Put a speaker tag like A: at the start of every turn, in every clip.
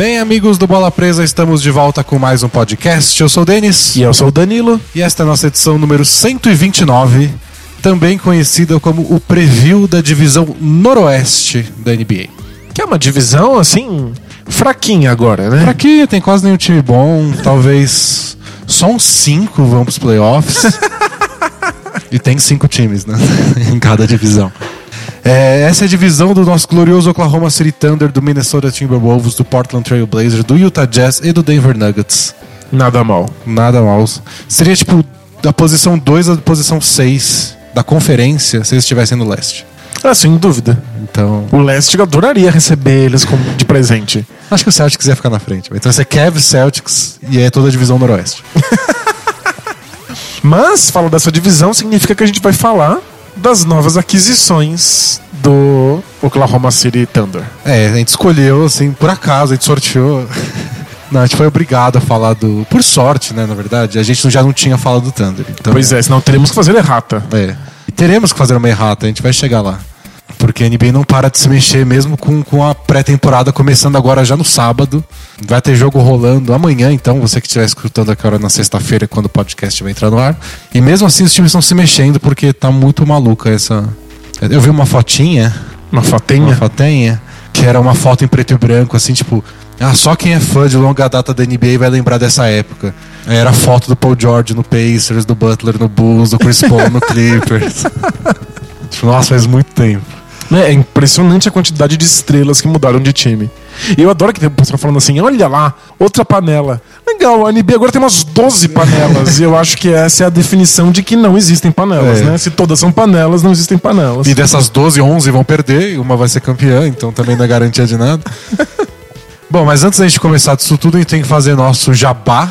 A: Bem, amigos do Bola Presa, estamos de volta com mais um podcast. Eu sou o Denis.
B: E eu sou o Danilo.
A: E esta é a nossa edição número 129, também conhecida como o preview da divisão noroeste da NBA.
B: Que é uma divisão, assim, fraquinha agora, né?
A: Fraquinha, tem quase nenhum time bom, talvez só uns cinco vão pros playoffs. e tem cinco times, né? em cada divisão. É, essa é a divisão do nosso glorioso Oklahoma City Thunder, do Minnesota Timberwolves, do Portland Trail Blazers, do Utah Jazz e do Denver Nuggets.
B: Nada mal.
A: Nada mal. Seria tipo da posição 2 à posição 6 da conferência se eles estivessem no leste.
B: Ah, sem dúvida.
A: Então.
B: O leste eu adoraria receber eles como de presente.
A: Acho que o Celtics ia ficar na frente. Então ser Cavs, Celtics e é toda a divisão noroeste.
B: Mas, falar dessa divisão significa que a gente vai falar das novas aquisições do Oklahoma City Thunder.
A: É, a gente escolheu, assim, por acaso, a gente sorteou. Não, a gente foi obrigado a falar do. Por sorte, né, na verdade, a gente já não tinha falado do Thunder. Então,
B: pois é, senão teremos que fazer errata.
A: É. E teremos que fazer uma errata, a gente vai chegar lá. Porque a NBA não para de se mexer, mesmo com, com a pré-temporada começando agora já no sábado. Vai ter jogo rolando amanhã, então, você que estiver escutando aqui na sexta-feira, quando o podcast vai entrar no ar. E mesmo assim, os times estão se mexendo, porque tá muito maluca essa. Eu vi uma fotinha.
B: Uma fotinha?
A: Uma fotinha, que era uma foto em preto e branco, assim, tipo. Ah, só quem é fã de longa data da NBA vai lembrar dessa época. Era a foto do Paul George no Pacers, do Butler no Bulls, do Chris Paul no Clippers. tipo, nossa, faz muito tempo.
B: É impressionante a quantidade de estrelas que mudaram de time. E eu adoro que tem o pessoal falando assim: olha lá, outra panela. Legal, a NBA agora tem umas 12 panelas. e eu acho que essa é a definição de que não existem panelas,
A: É.
B: né? Se todas são panelas, não existem panelas.
A: E dessas 12, 11 vão perder, e uma vai ser campeã, então também não é garantia de nada. Bom, mas antes da gente começar disso tudo, a gente tem que fazer nosso jabá,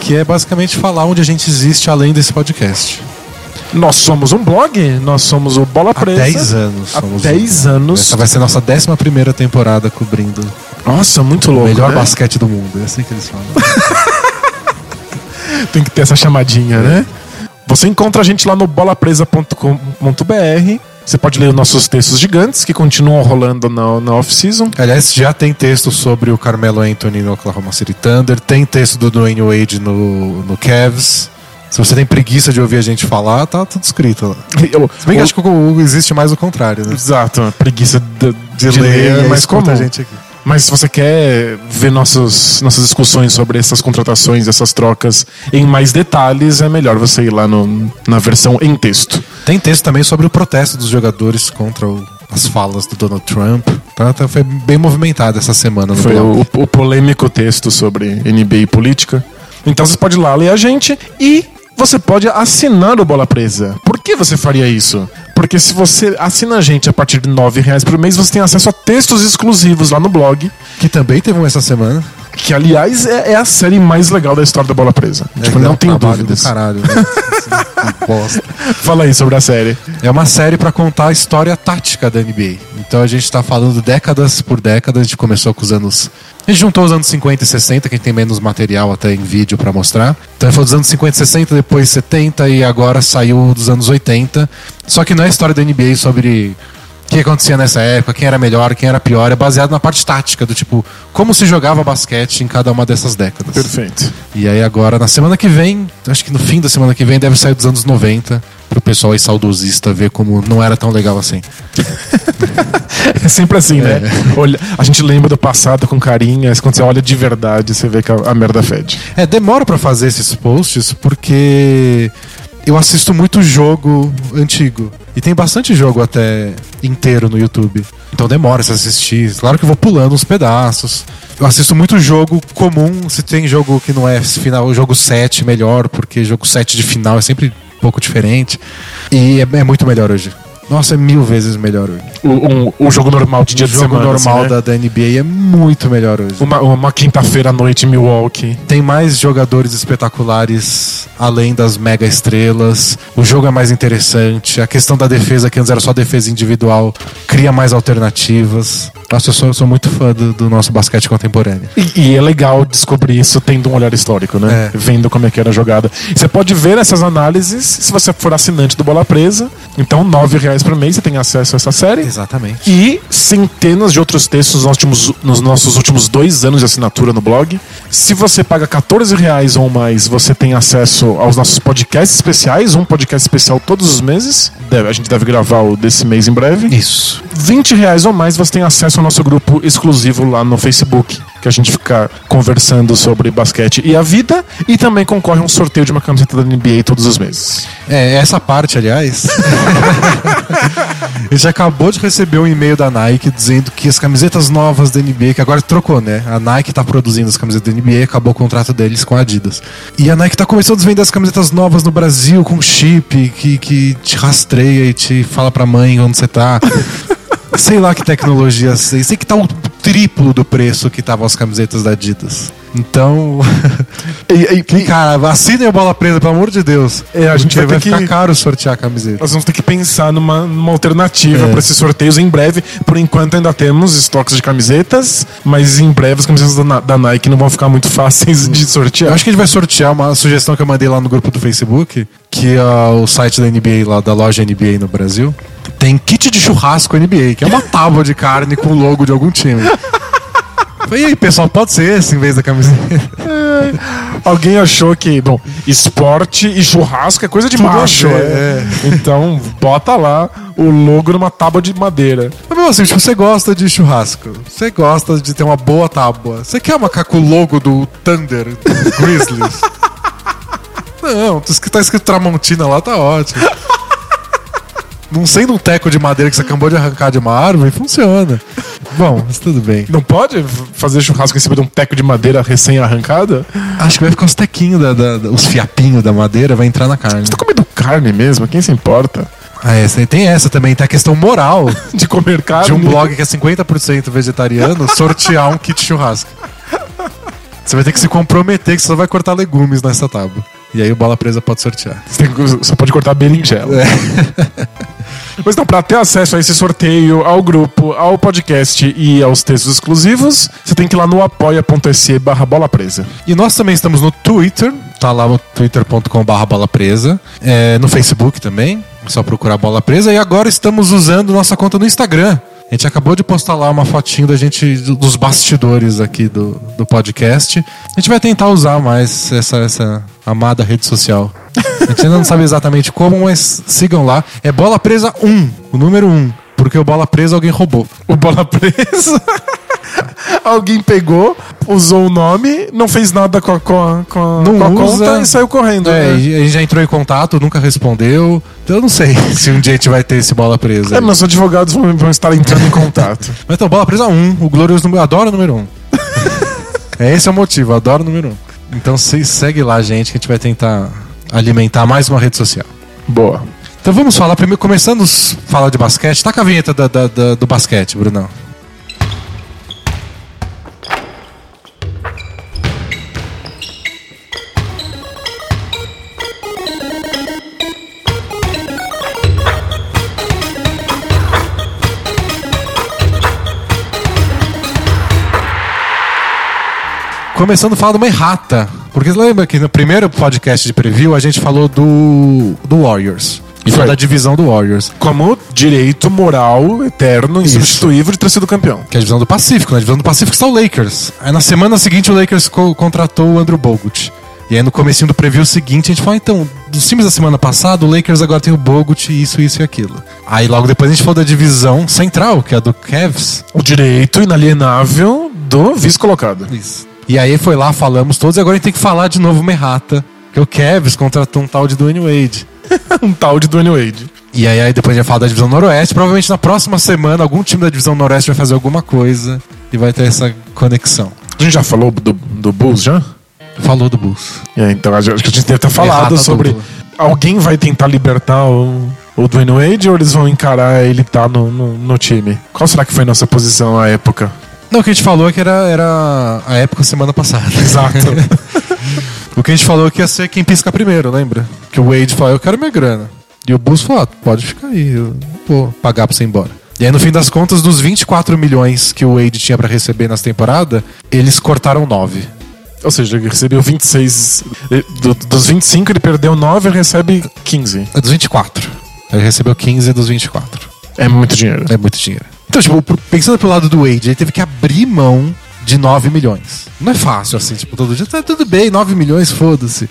A: que é basicamente falar onde a gente existe além desse podcast.
B: Nós somos um blog, nós somos o Bola
A: Há
B: Presa.
A: 10 anos.
B: Há
A: somos
B: 10
A: um-
B: anos.
A: Essa vai ser nossa 11 primeira temporada cobrindo
B: Nossa, muito
A: o
B: louco.
A: melhor
B: né?
A: basquete do mundo. É assim que eles falam.
B: Tem que ter essa chamadinha, né? Você encontra a gente lá no bolapresa.com.br. Você pode ler os nossos textos gigantes que continuam rolando na, na off-season.
A: Aliás, já tem texto sobre o Carmelo Anthony no Oklahoma City Thunder, tem texto do Dwayne Wade no, no Cavs. Se você tem preguiça de ouvir a gente falar, tá tudo escrito lá.
B: Eu,
A: Se bem que acho que existe mais o contrário, né?
B: Exato, a preguiça de,
A: De,
B: de
A: ler,
B: ler é
A: e
B: mais comum.
A: gente aqui.
B: Mas se você quer ver nossos, nossas discussões sobre essas contratações, essas trocas em mais detalhes, é melhor você ir lá no, na versão em texto.
A: Tem texto também sobre o protesto dos jogadores contra o- as falas do Donald Trump. Tá, tá- foi bem movimentado essa semana
B: Foi o, o polêmico texto sobre NBA e política. Então você pode ir lá ler a gente e você pode assinar o Bola Presa. Por que você faria isso? Porque se você assina a gente a partir de R$ reais por mês, você tem acesso a textos exclusivos lá no blog.
A: Que também teve um essa semana.
B: Que, aliás, é, é a série mais legal da história da Bola Presa. tipo,
A: É,
B: não tenho
A: trabalho
B: dúvidas.
A: Caralho, né? Que bosta.
B: Fala aí sobre a série.
A: É uma série pra contar a história tática da NBA. Então a gente tá falando décadas por décadas. A gente começou com os anos. A gente juntou os anos 50 e 60, que a gente tem menos material até em vídeo pra mostrar. Então foi dos anos 50 e 60, depois 70 e agora saiu dos anos 80. Só que não é a história da NBA sobre o que acontecia nessa época, quem era melhor, quem era pior. É baseado na parte tática, do tipo, como se jogava basquete em cada uma dessas décadas.
B: Perfeito.
A: E aí agora, na semana que vem, acho que no fim da semana que vem, deve sair dos anos 90, pro pessoal aí saudosista ver como não era tão legal assim.
B: É sempre assim, né? Olha, a gente lembra do passado com carinho, mas quando você olha de verdade, você vê que a, a merda fede.
A: É, demora pra fazer esses posts porque eu assisto muito jogo antigo. E tem bastante jogo até inteiro no YouTube. Então demora se assistir. Claro que eu vou pulando uns pedaços. Eu assisto muito jogo comum. Se tem jogo que não é final, jogo 7 melhor, porque jogo 7 de final é sempre um pouco diferente. E é, é muito melhor hoje. Nossa, é mil vezes melhor hoje.
B: O, um- o jogo normal de dia
A: o
B: de
A: jogo
B: semana.
A: normal
B: assim, né?
A: da, da NBA é muito melhor hoje.
B: Uma, uma quinta-feira à noite em Milwaukee.
A: Tem mais jogadores espetaculares além das mega estrelas. O jogo é mais interessante. A questão da defesa, que antes era só defesa individual, cria mais alternativas. Nossa, eu sou, eu sou muito fã do, do nosso basquete contemporâneo.
B: E, e é legal descobrir isso tendo um olhar histórico, né?
A: É.
B: Vendo como é que era a jogada. Você pode ver essas análises se você for assinante do Bola Presa. Então, R$ 9,00 reais por mês você tem acesso a essa série.
A: Exatamente.
B: E centenas de outros textos nos, últimos- nos nossos últimos dois anos de assinatura no blog. Se você paga 14 reais ou mais, você tem acesso aos nossos podcasts especiais, um podcast especial todos os meses. Deve- a gente deve gravar o desse mês em breve.
A: Isso.
B: 20 reais ou mais você tem acesso ao nosso grupo exclusivo lá no Facebook, que a gente fica conversando sobre basquete e a vida, e também concorre a um sorteio de uma camiseta da NBA todos os meses.
A: É, essa parte, aliás. a gente acabou de receber um e-mail da Nike dizendo que as camisetas novas da NBA, que agora trocou, né? A Nike tá produzindo as camisetas da NBA acabou o contrato deles com a Adidas. E a Nike tá começando a vender as camisetas novas no Brasil com chip que, que te rastreia e te fala pra mãe onde você tá. Sei lá que tecnologia sei. Sei que tá o triplo do preço que estavam as camisetas da Adidas. Então.
B: E, e-
A: Cara, assinem a bola presa, pelo amor de Deus.
B: É, a gente vai
A: vai ficar
B: que-
A: caro sortear a camiseta.
B: nós vamos ter que pensar numa, numa alternativa
A: É.
B: para esses sorteios em breve. Por enquanto ainda temos estoques de camisetas, mas em breve as camisetas da, da Nike não vão ficar muito fáceis de
A: Eu
B: sortear.
A: acho que a gente vai sortear uma sugestão que eu mandei lá no grupo do Facebook, que é o site da NBA, lá da loja NBA no Brasil, tem kit de churrasco NBA, que é uma tábua de carne com o logo de algum time. E aí, pessoal, pode ser esse em vez da camiseta.
B: Alguém achou que, bom, esporte e churrasco é coisa de
A: Tudo
B: macho.
A: ver,
B: é. Então, bota lá o logo numa tábua de madeira.
A: Mas mesmo assim, tipo, você gosta de churrasco, você gosta de ter uma boa tábua, você quer uma com o logo do Thunder, do Grizzlies? Não, tá escrito Tramontina lá, tá ótimo. Não sendo um teco de madeira que você acabou de arrancar de uma árvore, funciona. Bom, mas tudo bem.
B: Não pode fazer churrasco em cima de um teco de madeira recém-arrancada?
A: Acho que vai ficar os tequinhos, da, da- da- os fiapinhos da madeira, vai entrar na carne.
B: Você tá comendo carne mesmo? Quem se importa?
A: Ah, essa, tem essa também, tem a questão moral
B: De comer carne?
A: de um blog que é 50% vegetariano sortear um kit churrasco. Você vai ter que se comprometer que você só vai cortar legumes nessa tábua. E aí o bola presa pode sortear.
B: Você tem só pode cortar berinjela. Mas então, pra ter acesso a esse sorteio, ao grupo, ao podcast e aos textos exclusivos, você tem que ir lá no apoia.se barra bola presa.
A: E nós também estamos no Twitter, tá lá no twitter.com.br bola presa, é, no Facebook também, é só procurar bola presa. E agora estamos usando nossa conta no Instagram. A gente acabou de postar lá uma fotinho da gente, dos bastidores aqui do, do podcast. A gente vai tentar usar mais essa, essa amada rede social. A gente ainda não sabe exatamente como, mas sigam lá. É Bola Presa 1, o número 1. Porque o Bola Presa alguém roubou.
B: O bola presa. Alguém pegou, usou o nome, não fez nada com a, com a, com a- conta e saiu correndo.
A: É,
B: né?
A: e a gente já entrou em contato, nunca respondeu. Então eu não sei se um dia a gente vai ter esse bola presa.
B: É, os advogados vão, estar entrando em contato.
A: Mas então, bola presa 1, o glorioso número. Adoro o número 1. é esse é o motivo, adoro o número 1. Então se segue lá, gente, que a gente vai tentar alimentar mais uma rede social.
B: Boa.
A: Então vamos falar primeiro, começando a falar de basquete. Tá com a vinheta da- da- da- do basquete, Brunão. Começando a falar de uma errata. Porque você lembra que no primeiro podcast de preview a gente falou do, do Warriors. E
B: Foi.
A: da divisão do Warriors.
B: Como direito moral eterno, insubstituível de ter sido campeão.
A: Que é a divisão do Pacífico. Na divisão do Pacífico está o Lakers. Aí na semana seguinte o Lakers co- contratou o Andrew Bogut. E aí no comecinho do preview seguinte a gente falou, então, dos times da semana passada, o Lakers agora tem o Bogut, isso, isso e aquilo. Aí logo depois a gente falou da divisão central, que é a do Cavs.
B: O direito inalienável do vice-colocado.
A: Isso. E aí foi lá, falamos todos, e agora a gente tem que falar de novo uma errata. Que o Cavs contratou um tal de Dwayne Wade.
B: um tal de Dwayne Wade.
A: E aí, aí depois a gente vai falar da divisão noroeste. Provavelmente na próxima semana algum time da divisão noroeste vai fazer alguma coisa e vai ter essa conexão.
B: A gente já falou do, do Bulls, já?
A: Falou do Bulls.
B: É, então acho que a gente deve ter falado
A: Errata
B: sobre...
A: dupla.
B: Alguém vai tentar libertar o, o Dwayne Wade ou eles vão encarar ele tá no, no, no time? Qual será que foi nossa posição à época?
A: Não, o que a gente falou é que era, era a época semana passada.
B: Exato.
A: o que a gente falou é que ia ser quem pisca primeiro, lembra? Que o Wade falou, eu quero minha grana. E o Bulls falou, ah, pode ficar aí, eu não vou pagar pra você ir embora. E aí, no fim das contas, dos 24 milhões que o Wade tinha pra receber nessa temporada, eles cortaram 9.
B: Ou seja, ele recebeu 26. eh, do- dos 25, ele perdeu 9 e recebe 15.
A: É dos 24. Ele recebeu 15 dos 24.
B: É muito dinheiro.
A: É muito dinheiro. Então, tipo, pensando pelo lado do Wade, ele teve que abrir mão de 9 milhões. Não é fácil assim, tipo, todo dia, tá tudo bem, 9 milhões, foda-se.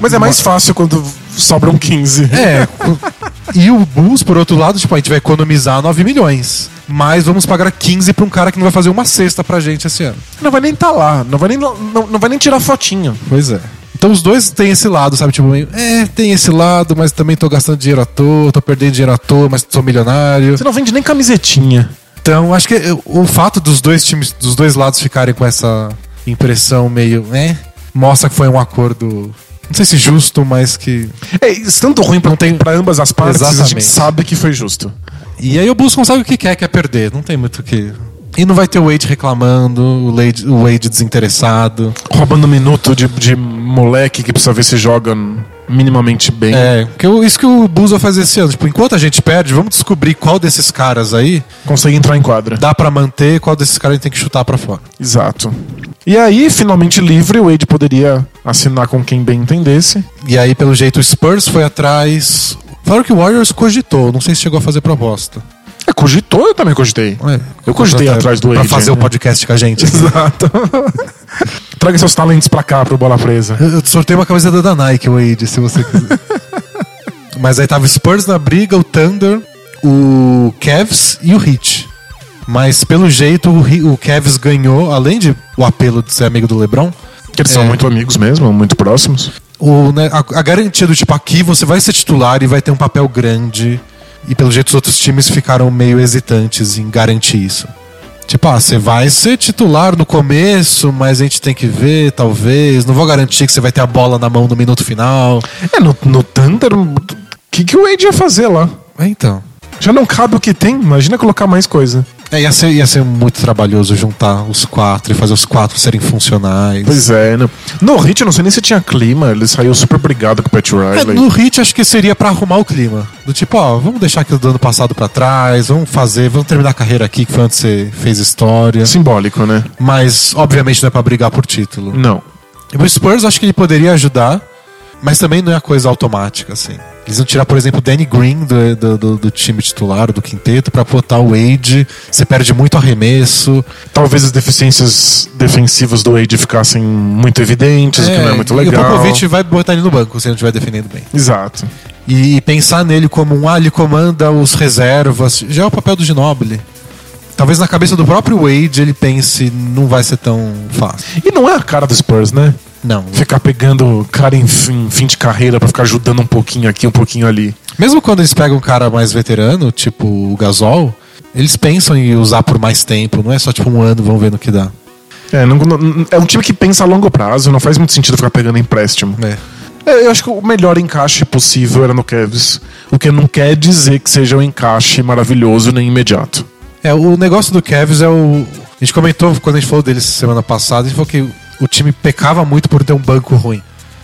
B: Mas é mais fácil quando sobram 15.
A: É. e o Bulls, por outro lado, tipo, a gente vai economizar 9 milhões. Mas vamos pagar 15 pra um cara que não vai fazer uma cesta pra gente esse ano.
B: Não vai nem estar lá, não vai nem, não, não vai nem tirar fotinho.
A: Pois é. Então os dois têm esse lado, sabe? Tipo, meio, é, tem esse lado, mas também tô gastando dinheiro à toa, tô perdendo dinheiro à toa, mas sou milionário.
B: Você não vende nem camisetinha.
A: Então, acho que eh, o fato dos dois times, dos dois lados ficarem com essa impressão meio, né? Mostra que foi um acordo, não sei se justo, mas que.
B: É, isso tanto ruim pra,
A: Não tem-
B: pra ambas as partes, a gente
A: Exatamente.
B: sabe que foi justo.
A: E aí o Bulls consegue o que quer, que é perder. Não tem muito o que. E não vai ter o Wade reclamando, o Wade, o Wade desinteressado.
B: Roubando um minuto de, de moleque que precisa ver se joga minimamente bem.
A: É, que eu- isso que o Bulls vai fazer esse ano. Tipo, enquanto a gente perde, vamos descobrir qual desses caras aí
B: Consegue entrar em quadra.
A: dá pra manter, qual desses caras a gente tem que chutar pra fora.
B: Exato. E aí, finalmente livre, o Wade poderia assinar com quem bem entendesse.
A: E aí, pelo jeito, o Spurs foi atrás. Falaram que o Warriors cogitou, não sei se chegou a fazer proposta.
B: É, cogitou, eu também cogitei.
A: É,
B: Eu cogitei atrás do
A: Pra fazer
B: né?
A: o podcast com a gente.
B: Exato. Traga seus talentos pra cá, pro Bola Presa.
A: Eu eu sorteio uma camiseta da Nike, Wade, se você quiser. Mas aí tava o Spurs na briga, o Thunder, o Cavs e o Heat. Mas pelo jeito o, o Cavs ganhou, além de o apelo de ser amigo do LeBron,
B: Que eles são
A: É.
B: muito amigos mesmo, muito próximos.
A: o, né, a, a garantia do tipo aqui você vai ser titular e vai ter um papel grande. E pelo jeito os outros times ficaram meio hesitantes em garantir isso. Tipo, ah, você vai ser titular no começo, mas a gente tem que ver, talvez. Não vou garantir que você vai ter a bola na mão no minuto final.
B: É, no, no Thunder, o que, que o Wade ia fazer lá?
A: É, Então.
B: Já não cabe o que tem, imagina colocar mais coisa.
A: É, ia, ser, ia ser muito trabalhoso juntar os quatro e fazer os quatro serem funcionais.
B: Pois é, né? No Hit, eu não sei nem se tinha clima, ele saiu super brigado com o Pat
A: É,
B: Riley.
A: no hit acho que seria pra arrumar o clima. Do tipo, ó, vamos deixar aquilo do ano passado pra trás, vamos fazer, vamos terminar a carreira aqui que foi onde você fez história.
B: Simbólico, né?
A: Mas obviamente não é pra brigar por título.
B: Não.
A: O Spurs acho que ele poderia ajudar, mas também não é coisa automática, assim. Eles vão tirar, por exemplo, o Danny Green do, do, do- do time titular, do quinteto, pra botar o Wade. Você perde muito arremesso.
B: Talvez as deficiências defensivas do Wade ficassem muito evidentes, o que não é muito legal.
A: E o Popovich vai botar ele no banco se ele não estiver defendendo bem.
B: Exato.
A: E pensar nele como um, ah, ele comanda os reservas, já é o papel do Ginobili. Talvez na cabeça do próprio Wade ele pense, não vai ser tão fácil.
B: E não é a cara do Spurs, né?
A: Não.
B: Ficar pegando cara em fim, fim de carreira pra ficar ajudando um pouquinho aqui, um pouquinho ali.
A: Mesmo quando eles pegam um cara mais veterano, tipo o Gasol, eles pensam em usar por mais tempo, não é só tipo um ano, vamos ver no que dá.
B: É, não- não- é um time que pensa a longo prazo, não faz muito sentido ficar pegando empréstimo.
A: É.
B: É, eu acho que o melhor encaixe possível era no Cavs, o que não quer dizer que seja um encaixe maravilhoso nem imediato.
A: É, o negócio do Cavs é o. A gente comentou quando a gente falou deles semana passada, a gente falou que o time pecava muito por ter um banco ruim.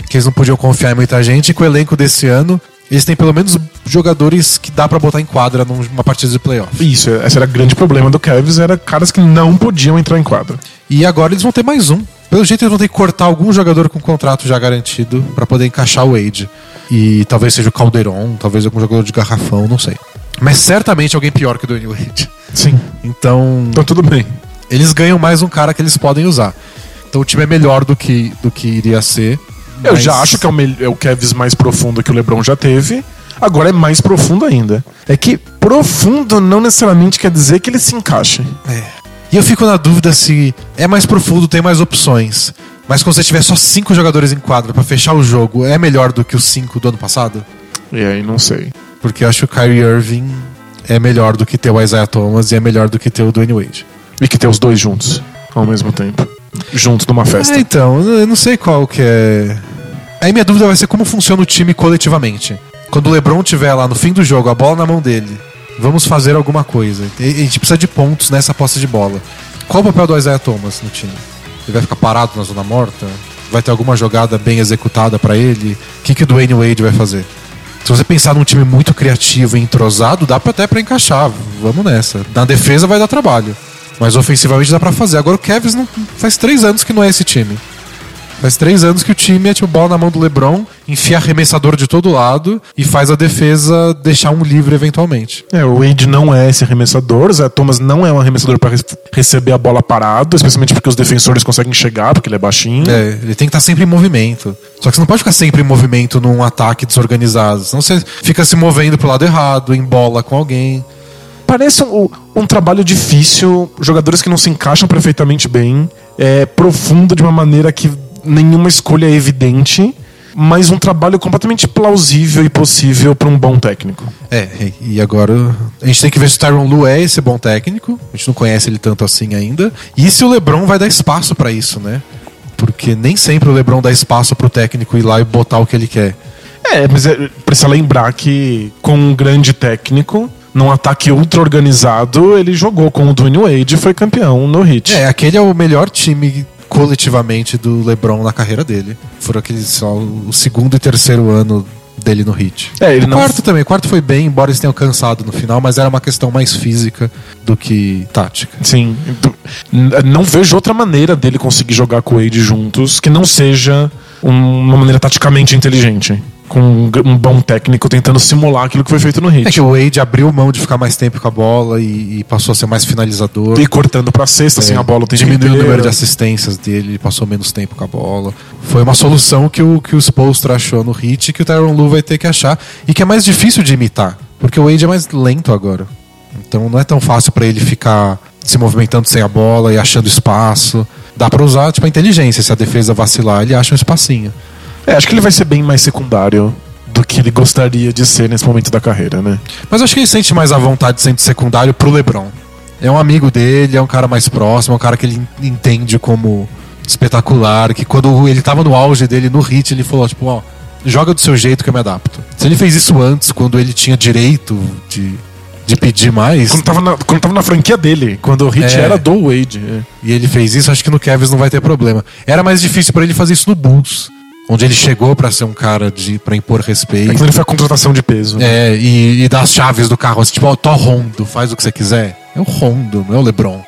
A: Que eles não podiam confiar em muita gente, e com o elenco desse ano, eles têm pelo menos jogadores que dá pra botar em quadra numa partida de playoff.
B: Isso, esse era o grande problema do Cavs, era caras que não podiam entrar em quadra.
A: E agora eles vão ter mais um. Pelo jeito eles vão ter que cortar algum jogador com contrato já garantido pra poder encaixar o Wade. E talvez seja o Calderon, talvez algum jogador de garrafão, não sei. Mas certamente alguém pior que o Dwayne Wade.
B: Sim.
A: Então,
B: Então tudo bem.
A: eles ganham mais um cara que eles podem usar. Então o time é melhor do que, do que iria ser.
B: Eu
A: mas-
B: já acho que é o, é o Cavs mais profundo que o LeBron já teve. Agora é mais profundo ainda. É que profundo não necessariamente quer dizer que ele se encaixe.
A: E eu fico na dúvida se é mais profundo, tem mais opções. Mas quando você tiver só cinco jogadores em quadra pra fechar o jogo, é melhor do que os cinco do ano passado?
B: E aí, não sei.
A: Porque eu acho que o Kyrie Irving é melhor do que ter o Isaiah Thomas e é melhor do que ter o Dwayne Wade.
B: E que ter os dois juntos ao mesmo tempo. Juntos numa festa.
A: É, então, eu não sei qual que é. Aí minha dúvida vai ser como funciona o time coletivamente. Quando o LeBron tiver lá no fim do jogo, a bola na mão dele, vamos fazer alguma coisa. E- A gente precisa de pontos nessa posse de bola. Qual o papel do Isaiah Thomas no time? Ele vai ficar parado na zona morta? Vai ter alguma jogada bem executada pra ele? O que, que o Dwayne Wade vai fazer? Se você pensar num time muito criativo e entrosado, dá até pra encaixar. Vamos nessa. Na defesa vai dar trabalho. Mas ofensivamente dá pra fazer. Agora o Cavs não, faz três anos que não é esse time. Faz três anos que o time é tipo bola na mão do LeBron, enfia arremessador de todo lado e faz a defesa deixar um livre eventualmente.
B: É, o Wade não é esse arremessador, o Zé Thomas não é um arremessador para receber a bola parado, especialmente porque os defensores conseguem chegar, porque ele é baixinho.
A: É, ele tem que estar sempre em movimento. Só que você não pode ficar sempre em movimento num ataque desorganizado, senão você fica se movendo pro lado errado, em bola com alguém.
B: Parece um, um trabalho difícil, jogadores que não se encaixam perfeitamente bem, é profundo de uma maneira que nenhuma escolha é evidente, mas um trabalho completamente plausível e possível para um bom técnico.
A: É, e agora a gente tem que ver se o Tyron Lu é esse bom técnico. A gente não conhece ele tanto assim ainda. E se o LeBron vai dar espaço para isso, né? Porque nem sempre o LeBron dá espaço pro técnico ir lá e botar o que ele quer.
B: É, mas é, precisa lembrar que com um grande técnico, num ataque ultra organizado, ele jogou com o Dwayne Wade e foi campeão no Heat.
A: É, aquele é o melhor time coletivamente do LeBron na carreira dele. Foram aqueles só o segundo e terceiro ano dele no Heat.
B: É, ele
A: o
B: não
A: quarto também, o quarto foi bem, embora eles tenham cansado no final, mas era uma questão mais física do que tática.
B: Sim. Não vejo outra maneira dele conseguir jogar com o Wade juntos que não seja um- uma maneira taticamente inteligente. Com um um bom técnico tentando simular aquilo que foi feito no
A: É
B: Heat.
A: que o Wade abriu mão de ficar mais tempo com a bola e, e passou a ser mais finalizador.
B: E cortando pra cesta, sem
A: É,
B: a bola o tempo
A: diminuiu o número de assistências dele, ele passou menos tempo com a bola. Foi uma solução que o, que o Spolstra achou no hit que o Tyron Lu vai ter que achar e que é mais difícil de imitar, porque o Wade é mais lento agora. Então não é tão fácil pra ele ficar se movimentando sem a bola e achando espaço. Dá pra usar tipo a inteligência, se a defesa vacilar, ele acha um espacinho.
B: É, acho que ele vai ser bem mais secundário do que ele gostaria de ser nesse momento da carreira, né?
A: Mas acho que ele sente mais a vontade de ser secundário pro LeBron. É um amigo dele, é um cara mais próximo, é um cara que ele entende como espetacular, que quando ele tava no auge dele no hit, ele falou, tipo, ó, joga do seu jeito que eu me adapto. Se ele fez isso antes, quando ele tinha direito de, de pedir mais,
B: Quando tava, na, quando tava na franquia dele, quando o hit
A: É.
B: era do Wade. é.
A: e ele fez isso, acho que no Cavs não vai ter problema. Era mais difícil pra ele fazer isso no Bulls, onde ele chegou pra ser um cara de para impor
B: É
A: respeito.
B: quando ele foi a contratação de peso. né?
A: É, e, e dar as chaves do carro, assim, tipo, ó, tô Rondo, faz o que você quiser. É o Rondo, não é o LeBron.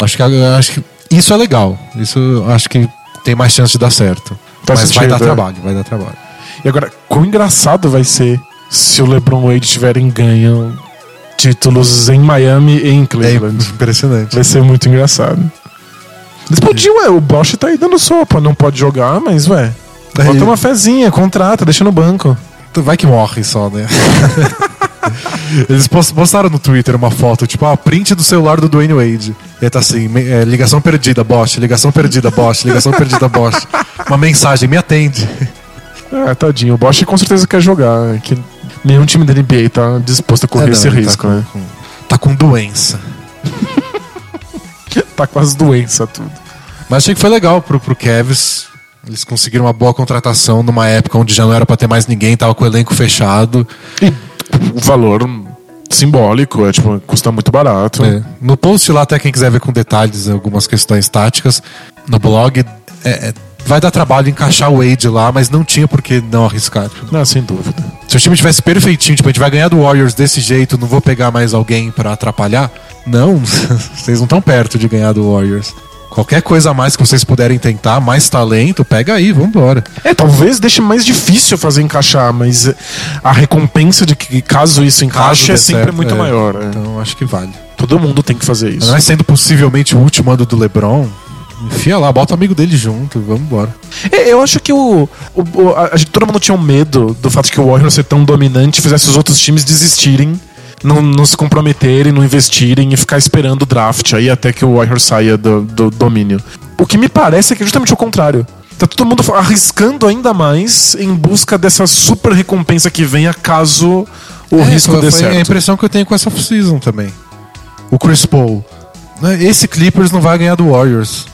A: Acho que, acho que isso é legal. Isso acho que tem mais chance de dar certo.
B: Faz
A: Mas vai
B: sentido,
A: dar
B: é.
A: trabalho, vai dar trabalho.
B: E agora, quão engraçado vai ser se o LeBron Wade tiverem ganho títulos em Miami e em
A: É
B: Cleveland.
A: impressionante.
B: Vai ser muito engraçado. Eles podiam, ué, o Bosch tá aí dando sopa, não pode jogar, mas ué.
A: Aí-
B: Bota uma fezinha, contrata, deixa no banco.
A: Vai que morre só, né? Eles pos- postaram no Twitter uma foto, tipo, ah, print do celular do Dwayne Wade. E aí tá assim, é, ligação perdida, Bosch, ligação perdida, Bosch, ligação perdida, Bosch. Uma mensagem, me atende.
B: É, tadinho. O Bosch com certeza quer jogar. é Que nenhum time da NBA tá disposto a correr
A: É, não,
B: esse
A: ele
B: risco,
A: tá com,
B: né?
A: com- tá com doença.
B: Tá com as doenças, tudo.
A: Mas achei que foi legal pro, pro Cavs. Eles conseguiram uma boa contratação numa época onde já não era pra ter mais ninguém, tava com o elenco fechado.
B: E o valor simbólico, é tipo, custa muito barato.
A: É. No post lá, até quem quiser ver com detalhes algumas questões táticas, no blog, é- é- vai dar trabalho encaixar o Wade lá, mas não tinha por que não arriscar.
B: Não, sem dúvida.
A: Se o time tivesse perfeitinho, tipo, a gente vai ganhar do Warriors desse jeito, não vou pegar mais alguém pra atrapalhar. Não, vocês não estão perto de ganhar do Warriors. Qualquer coisa a mais que vocês puderem tentar, mais talento, pega aí, vambora.
B: É, talvez deixe mais difícil fazer encaixar, mas a recompensa de que caso isso encaixe
A: Caso
B: é sempre
A: certo,
B: muito
A: é.
B: maior. é.
A: Então acho que vale.
B: Todo mundo tem que fazer isso.
A: Mas sendo possivelmente o último ano do LeBron, enfia lá, bota o amigo dele junto, vamos embora.
B: É, Eu acho que o, o- o- a, a todo mundo tinha um medo do fato de que o Warriors ser tão dominante fizesse os outros times desistirem, não, não se comprometerem, não investirem e ficar esperando o draft aí até que o Warriors saia do, do domínio. O que me parece é que é justamente o contrário. Tá todo mundo arriscando ainda mais em busca dessa super recompensa que venha caso o
A: É,
B: risco dê certo.
A: a impressão que eu tenho com essa off-season também. O Chris Paul. né, Esse Clippers não vai ganhar do Warriors.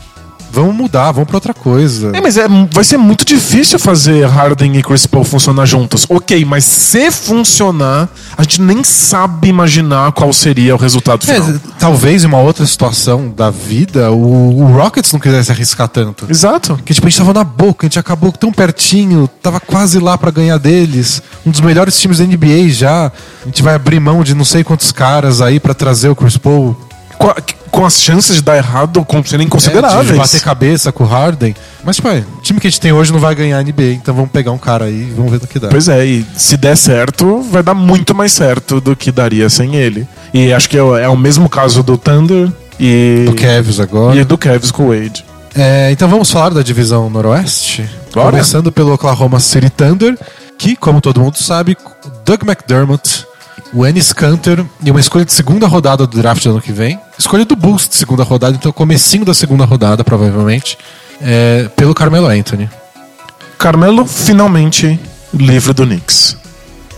A: Vamos mudar, vamos pra outra coisa.
B: É, mas é, vai ser muito difícil fazer Harden e Chris Paul funcionar juntos. Ok, mas se funcionar, a gente nem sabe imaginar qual seria o resultado
A: É,
B: final.
A: talvez em uma outra situação da vida, o, o Rockets não quisesse arriscar tanto.
B: Exato.
A: Porque tipo, a gente tava na boca, a gente acabou tão pertinho, tava quase lá pra ganhar deles. Um dos melhores times da NBA já. A gente vai abrir mão de não sei quantos caras aí pra trazer o Chris Paul.
B: Qua- com as chances de dar errado com- serem
A: É,
B: consideráveis.
A: de bater cabeça com o Harden. Mas, tipo, é, o time que a gente tem hoje não vai ganhar a NBA, então vamos pegar um cara aí e vamos ver no que dá.
B: Pois é, e se der certo, vai dar muito mais certo do que daria sem ele. E acho que é o, é o mesmo caso do Thunder e
A: Do Cavs agora.
B: e do Cavs com o Wade.
A: É, então vamos falar da divisão noroeste?
B: Bora.
A: Começando pelo Oklahoma City Thunder, que, como todo mundo sabe, Doug McDermott, o Ennis Canter e uma escolha de segunda rodada do draft do ano que vem. Escolha do Bulls de segunda rodada, então comecinho da segunda rodada, provavelmente, é, pelo Carmelo Anthony.
B: Carmelo finalmente livre do Knicks.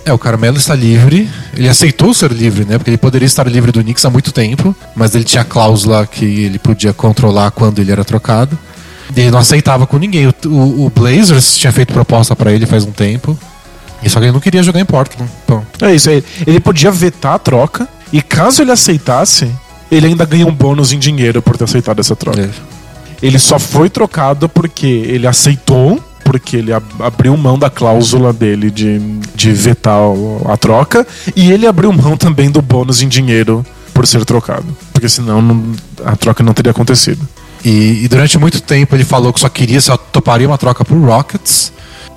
A: É, o Carmelo está livre. Ele aceitou ser livre, né? Porque ele poderia estar livre do Knicks há muito tempo, mas ele tinha cláusula que ele podia controlar quando ele era trocado. E ele não aceitava com ninguém. O, o- o Blazers tinha feito proposta para ele faz um tempo. E só que ele não queria jogar em Portland. Então,
B: É isso aí. Ele podia vetar a troca e caso ele aceitasse, ele ainda ganha um bônus em dinheiro por ter aceitado essa troca.
A: é.
B: Ele só foi trocado porque ele aceitou, porque ele ab- abriu mão da cláusula dele de, de vetar a troca, e ele abriu mão também do bônus em dinheiro por ser trocado. Porque senão não- a troca não teria acontecido.
A: E, e durante muito tempo ele falou que só queria, só toparia uma troca pro Rockets.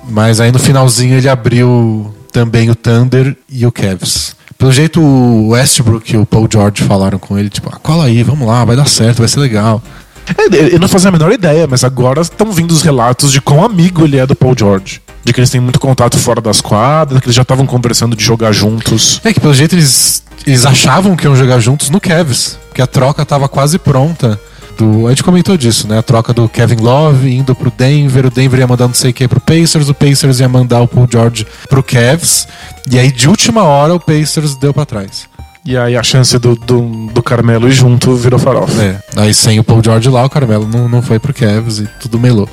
A: Mas aí no finalzinho ele abriu também o Thunder e o Cavs. Pelo jeito o Westbrook e o Paul George falaram com ele, tipo, ah, cola aí, vamos lá, vai dar certo, vai ser legal.
B: É, Eu não fazia a menor ideia, mas agora estão vindo os relatos de quão amigo ele é do Paul George. De que eles têm muito contato fora das quadras, que eles já estavam conversando de jogar juntos.
A: É que pelo jeito eles, eles achavam que iam jogar juntos no Cavs, porque a troca tava quase pronta. Do, a gente comentou disso, né? A troca do Kevin Love indo pro Denver, o Denver ia mandar não sei o que pro Pacers, o Pacers ia mandar o Paul George pro Cavs, e aí de última hora o Pacers deu pra trás.
B: E aí a chance do, do, do Carmelo ir junto virou farofa.
A: É, aí sem o Paul George lá, o Carmelo não, não foi pro Cavs e tudo melou.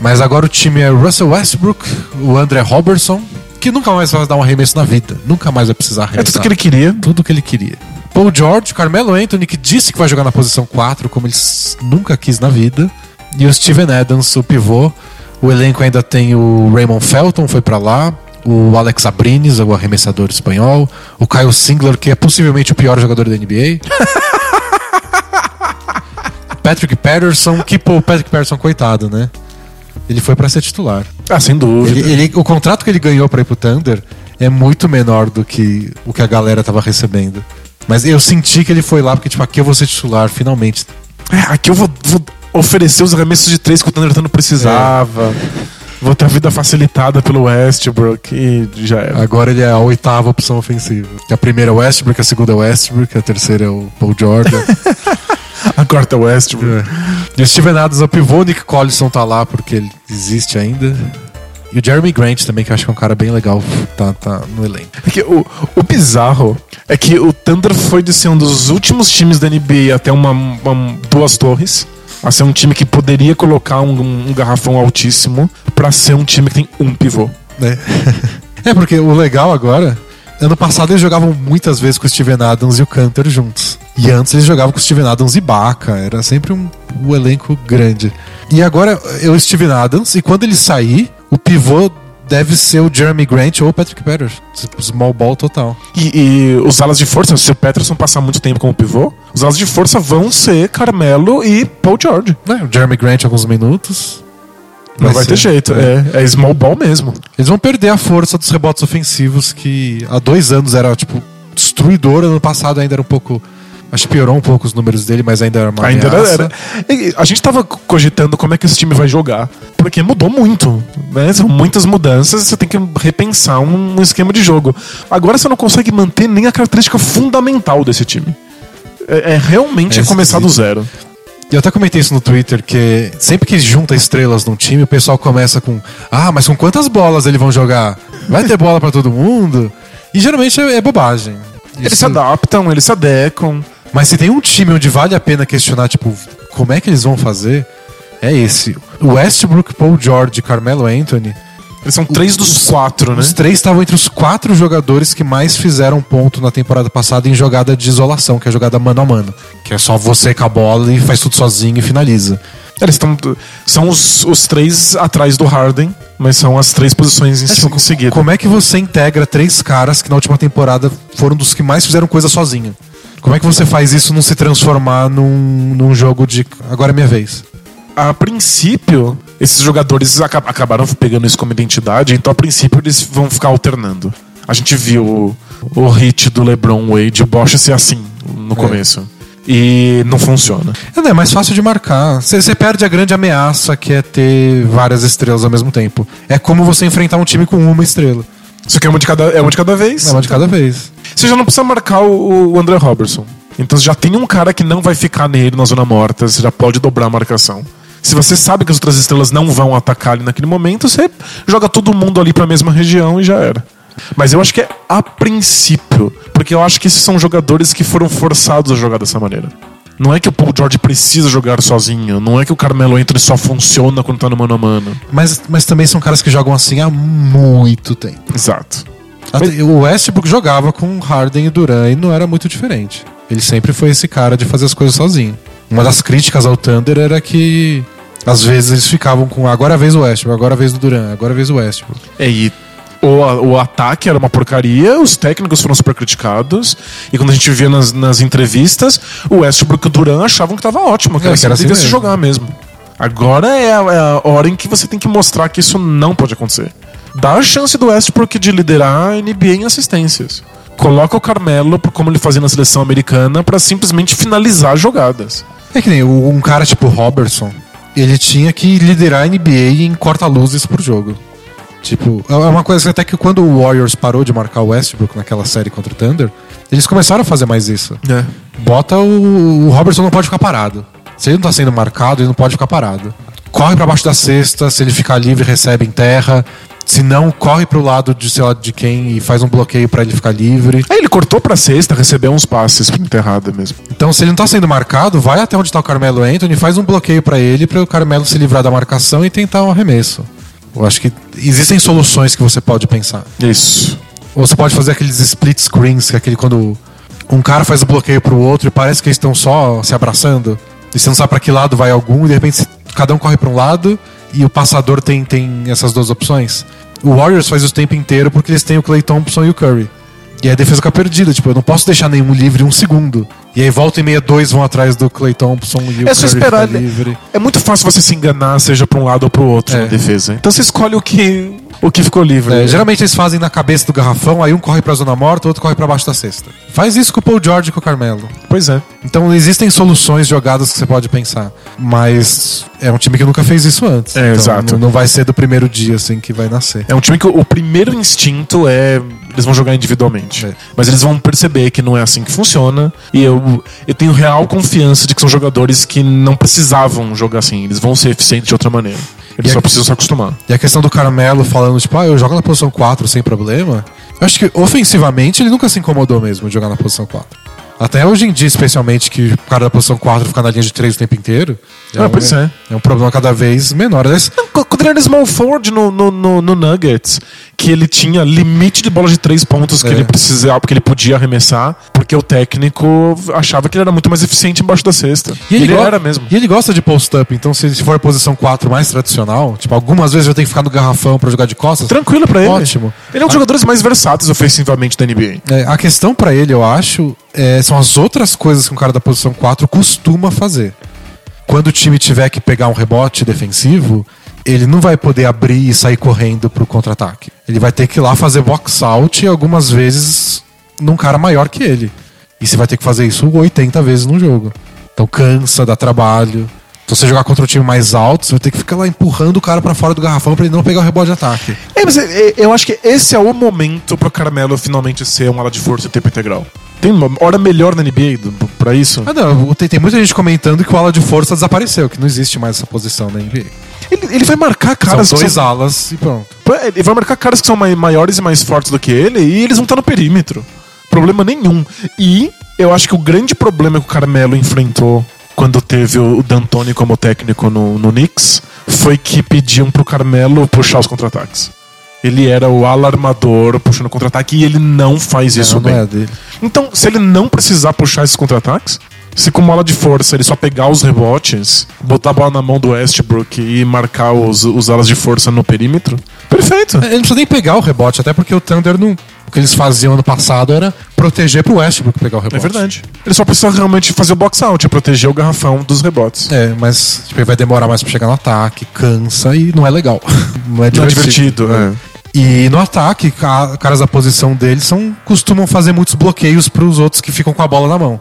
A: Mas agora o time é Russell Westbrook, o André Robertson, que nunca mais vai dar um arremesso na vida, nunca mais vai precisar
B: É
A: arremessar.
B: tudo que ele queria.
A: tudo que ele queria. Paul George, Carmelo Anthony, que disse que vai jogar na posição 4, como ele nunca quis na vida. E o Steven Adams, o pivô. O elenco ainda tem o Raymond Felton, foi pra lá. O Alex Abrines, o arremessador espanhol. O Kyle Singler, que é possivelmente o pior jogador da NBA. Patrick Patterson, que pô, o Patrick Patterson, coitado, né? Ele foi pra ser titular.
B: Ah, sem dúvida.
A: Ele, ele- o contrato que ele ganhou pra ir pro Thunder é muito menor do que o que a galera tava recebendo. Mas eu senti que ele foi lá porque, tipo, aqui eu vou ser titular, finalmente.
B: É, aqui eu vou, vou oferecer os arremessos de três que o Thunder não precisava. Vou ter a vida facilitada pelo Westbrook e já era.
A: Agora ele é a oitava opção ofensiva. A primeira é o Westbrook, a segunda é o Westbrook, a terceira é o Paul Jordan.
B: Agora tá o Westbrook.
A: e o Steven Adams é o pivô, o Nick Collison tá lá porque ele existe ainda. E o Jeremy Grant também, que eu acho que é um cara bem legal, tá, tá no elenco.
B: É que o, o bizarro é que o Thunder foi de ser um dos últimos times da NBA até uma, uma- duas torres. A ser um time que poderia colocar um, um garrafão altíssimo pra ser um time que tem um pivô.
A: né? é, porque o legal agora. Ano passado eles jogavam muitas vezes com o Steven Adams e o Cantor juntos. E antes eles jogavam com o Steven Adams e Baca. Era sempre um, um elenco grande. E agora é o Steven Adams, e quando ele sair, o pivô deve ser o Jeremy Grant ou o Patrick Patterson. Small ball total.
B: E, e os alas de força, se o Peterson passar muito tempo como pivô, os alas de força vão ser Carmelo e Paul George.
A: Né, O Jeremy Grant alguns minutos.
B: Não vai,
A: ser-
B: ter jeito.
A: é.
B: É, é small ball mesmo.
A: Eles vão perder a força dos rebotes ofensivos, que há dois anos era, tipo, destruidor. Ano passado ainda era um pouco. Acho que piorou um pouco os números dele, mas ainda era uma
B: Ainda era,
A: ameaça.
B: era. A gente tava cogitando como é que esse time vai jogar. Porque mudou muito. Né? São muitas mudanças, você tem que repensar um esquema de jogo. Agora você não consegue manter nem a característica fundamental desse time. É, é realmente
A: É
B: começar do zero.
A: E eu até comentei isso no Twitter, que sempre que junta estrelas num time, o pessoal começa com Ah, mas com quantas bolas eles vão jogar? Vai ter bola pra todo mundo? E geralmente é, é bobagem.
B: Eles
A: Isso-
B: se adaptam, eles se adequam.
A: Mas se tem um time onde vale a pena questionar, tipo, como é que eles vão fazer, é esse. O Westbrook, Paul George e Carmelo Anthony,
B: Eles são três dos quatro, né?
A: os três estavam entre os quatro jogadores que mais fizeram ponto na temporada passada em jogada de isolação, que é a jogada mano a mano. Que é só você com a bola e faz tudo sozinho e finaliza.
B: Eles estão. São os, os três atrás do Harden, mas são as três posições em, em seguida.
A: Como é que você integra três caras que na última temporada foram dos que mais fizeram coisa sozinho? Como é que você faz isso não se transformar num, num jogo de agora é minha vez?
B: A princípio, esses jogadores aca- acabaram pegando isso como identidade, então a princípio eles vão ficar alternando. A gente viu o, o hit do LeBron Wade, o Bosch ser assim no começo. E não funciona.
A: É, é mais fácil de marcar. Você perde a grande ameaça que é ter várias estrelas ao mesmo tempo. É como você enfrentar um time com uma estrela.
B: Só que é uma de cada, é uma de cada vez.
A: É uma de cada vez.
B: Você já não precisa marcar o, o André Robertson. Então você já tem um cara que não vai ficar nele na zona morta, você já pode dobrar a marcação. Se você sabe que as outras estrelas não vão atacar ali naquele momento, você joga todo mundo ali pra mesma região e já era. Mas eu acho que é a princípio, porque eu acho que esses são jogadores que foram forçados a jogar dessa maneira. Não é que o Paul George precisa jogar sozinho, não é que o Carmelo Anthony só funciona quando tá no mano a mano.
A: Mas, mas também são caras que jogam assim há muito tempo.
B: Exato.
A: Até- O Westbrook jogava com Harden e Duran e não era muito diferente. Ele sempre foi esse cara de fazer as coisas sozinho. Uma das críticas ao Thunder era que às vezes eles ficavam com agora é a vez do Westbrook, agora é a vez do Duran, agora é a vez do Westbrook.
B: É, e o, o ataque era uma porcaria, os técnicos foram super criticados, e quando a gente via nas, nas entrevistas, o Westbrook e o Duran achavam que tava ótimo, que
A: É,
B: era
A: que
B: assim
A: era
B: que
A: assim
B: devia se jogar mesmo. Agora é a, é a hora em que você tem que mostrar que isso não pode acontecer. Dá a chance do Westbrook de liderar a NBA em assistências. Coloca o Carmelo, como ele fazia na seleção americana, pra simplesmente finalizar jogadas.
A: É que nem um cara tipo Robertson, ele tinha que liderar a NBA em corta-luzes por jogo. Tipo, é uma coisa que até que quando o Warriors parou de marcar o Westbrook naquela série contra o Thunder, eles começaram a fazer mais isso.
B: É.
A: Bota o. O Robertson não pode ficar parado. Se ele não tá sendo marcado, ele não pode ficar parado. Corre pra baixo da cesta, se ele ficar livre, recebe em terra. Se não, corre pro lado de sei lá de quem e faz um bloqueio pra ele ficar livre.
B: Aí ele cortou pra sexta, recebeu uns passes pra enterrada mesmo.
A: Então, se ele não tá sendo marcado, vai até onde tá o Carmelo Anthony, faz um bloqueio pra ele, para o Carmelo se livrar da marcação e tentar um arremesso. Eu acho que existem soluções que você pode pensar.
B: Isso.
A: Ou você pode fazer aqueles split screens, que é aquele quando um cara faz o bloqueio pro outro e parece que eles estão só se abraçando. E você não sabe pra que lado vai algum, e de repente cada um corre pra um lado e o passador tem, tem essas duas opções. O Warriors faz isso o tempo inteiro porque eles têm o Clay Thompson e o Curry. E aí a defesa fica perdida, tipo, eu não posso deixar nenhum livre um segundo. E aí volta e meia, dois vão atrás do Clay Thompson e o
B: É só
A: Curry
B: esperar.
A: fica livre.
B: É muito fácil você se enganar, seja pra um lado ou pro outro
A: É.
B: defesa. Então você escolhe o que, o que ficou livre.
A: É, geralmente eles fazem na cabeça do garrafão, aí um corre pra zona morta, o outro corre pra baixo da cesta. Faz isso com o Paul George e com o Carmelo.
B: Pois é.
A: Então existem soluções jogadas que você pode pensar. Mas é um time que nunca fez isso antes.
B: É,
A: Então,
B: exato.
A: Não, não vai ser do primeiro dia assim que vai nascer.
B: É um time que o, o primeiro instinto é. Eles vão jogar individualmente.
A: É.
B: Mas eles vão perceber que não é assim que funciona. E eu, eu tenho real confiança de que são jogadores que não precisavam jogar assim. Eles vão ser eficientes de outra maneira. Eles
A: E
B: só
A: aqui-
B: precisam se acostumar.
A: E a questão do Carmelo falando, tipo, ah, eu jogo na posição 4 sem problema. Eu acho que ofensivamente ele nunca se incomodou mesmo de jogar na posição 4. Até hoje em dia, especialmente, que o cara da posição 4 fica na linha de 3 o tempo inteiro.
B: Ah, pois é.
A: É um problema cada vez menor. Aliás,
B: Quando ele era small forward no, no, no, no Nuggets, que ele tinha limite de bola de três pontos que
A: É.
B: ele precisava, que ele podia arremessar, porque o técnico achava que ele era muito mais eficiente embaixo da cesta.
A: E ele,
B: ele era mesmo.
A: E ele gosta de post-up, então se for a posição 4 mais tradicional, tipo, algumas vezes eu tenho que ficar no garrafão pra jogar de costas.
B: Tranquilo pra ele.
A: Ótimo.
B: Ele é um dos jogadores mais versáteis ofensivamente da NBA.
A: É, a questão pra ele, eu acho, é, são as outras coisas que um cara da posição 4 costuma fazer. Quando o time tiver que pegar um rebote defensivo, ele não vai poder abrir e sair correndo pro contra-ataque. Ele vai ter que ir lá fazer box out e algumas vezes num cara maior que ele. E você vai ter que fazer isso 80 vezes no jogo. Então cansa, dá trabalho. Se você jogar contra um time mais alto, você vai ter que ficar lá empurrando o cara pra fora do garrafão pra ele não pegar o rebote de ataque.
B: É, mas é, é, eu acho que esse é o momento pro Carmelo finalmente ser um ala de força e tempo integral. Tem uma hora melhor na NBA pra isso?
A: Ah, não, tem, tem muita gente comentando que o ala de força desapareceu, que não existe mais essa posição na NBA.
B: Ele, ele vai marcar caras
A: São dois
B: são,
A: alas e pronto.
B: Ele vai marcar caras que são mai- maiores e mais fortes do que ele e eles vão estar no perímetro. Problema nenhum. E eu acho que o grande problema que o Carmelo enfrentou quando teve o D'Antoni como técnico no, no Knicks foi que pediam pro Carmelo puxar os contra-ataques. Ele era o alarmador puxando contra-ataque e ele não faz isso
A: não,
B: bem.
A: não é.
B: Então, se ele não precisar puxar esses contra-ataques, se com bola de força ele só pegar os rebotes, botar a bola na mão do Westbrook e marcar os, os alas de força no perímetro, perfeito.
A: É, Ele não precisa nem pegar o rebote, até porque o Thunder não que eles faziam ano passado era proteger pro Westbrook pegar o rebote.
B: É verdade. Ele só precisa realmente fazer o box out, proteger o garrafão dos rebotes.
A: É, mas tipo, vai demorar mais pra chegar no ataque, cansa e não é legal. Não é
B: Não é
A: divertido.
B: divertido, é.
A: E no ataque, ca- caras da posição deles são, costumam fazer muitos bloqueios pros outros que ficam com a bola na mão.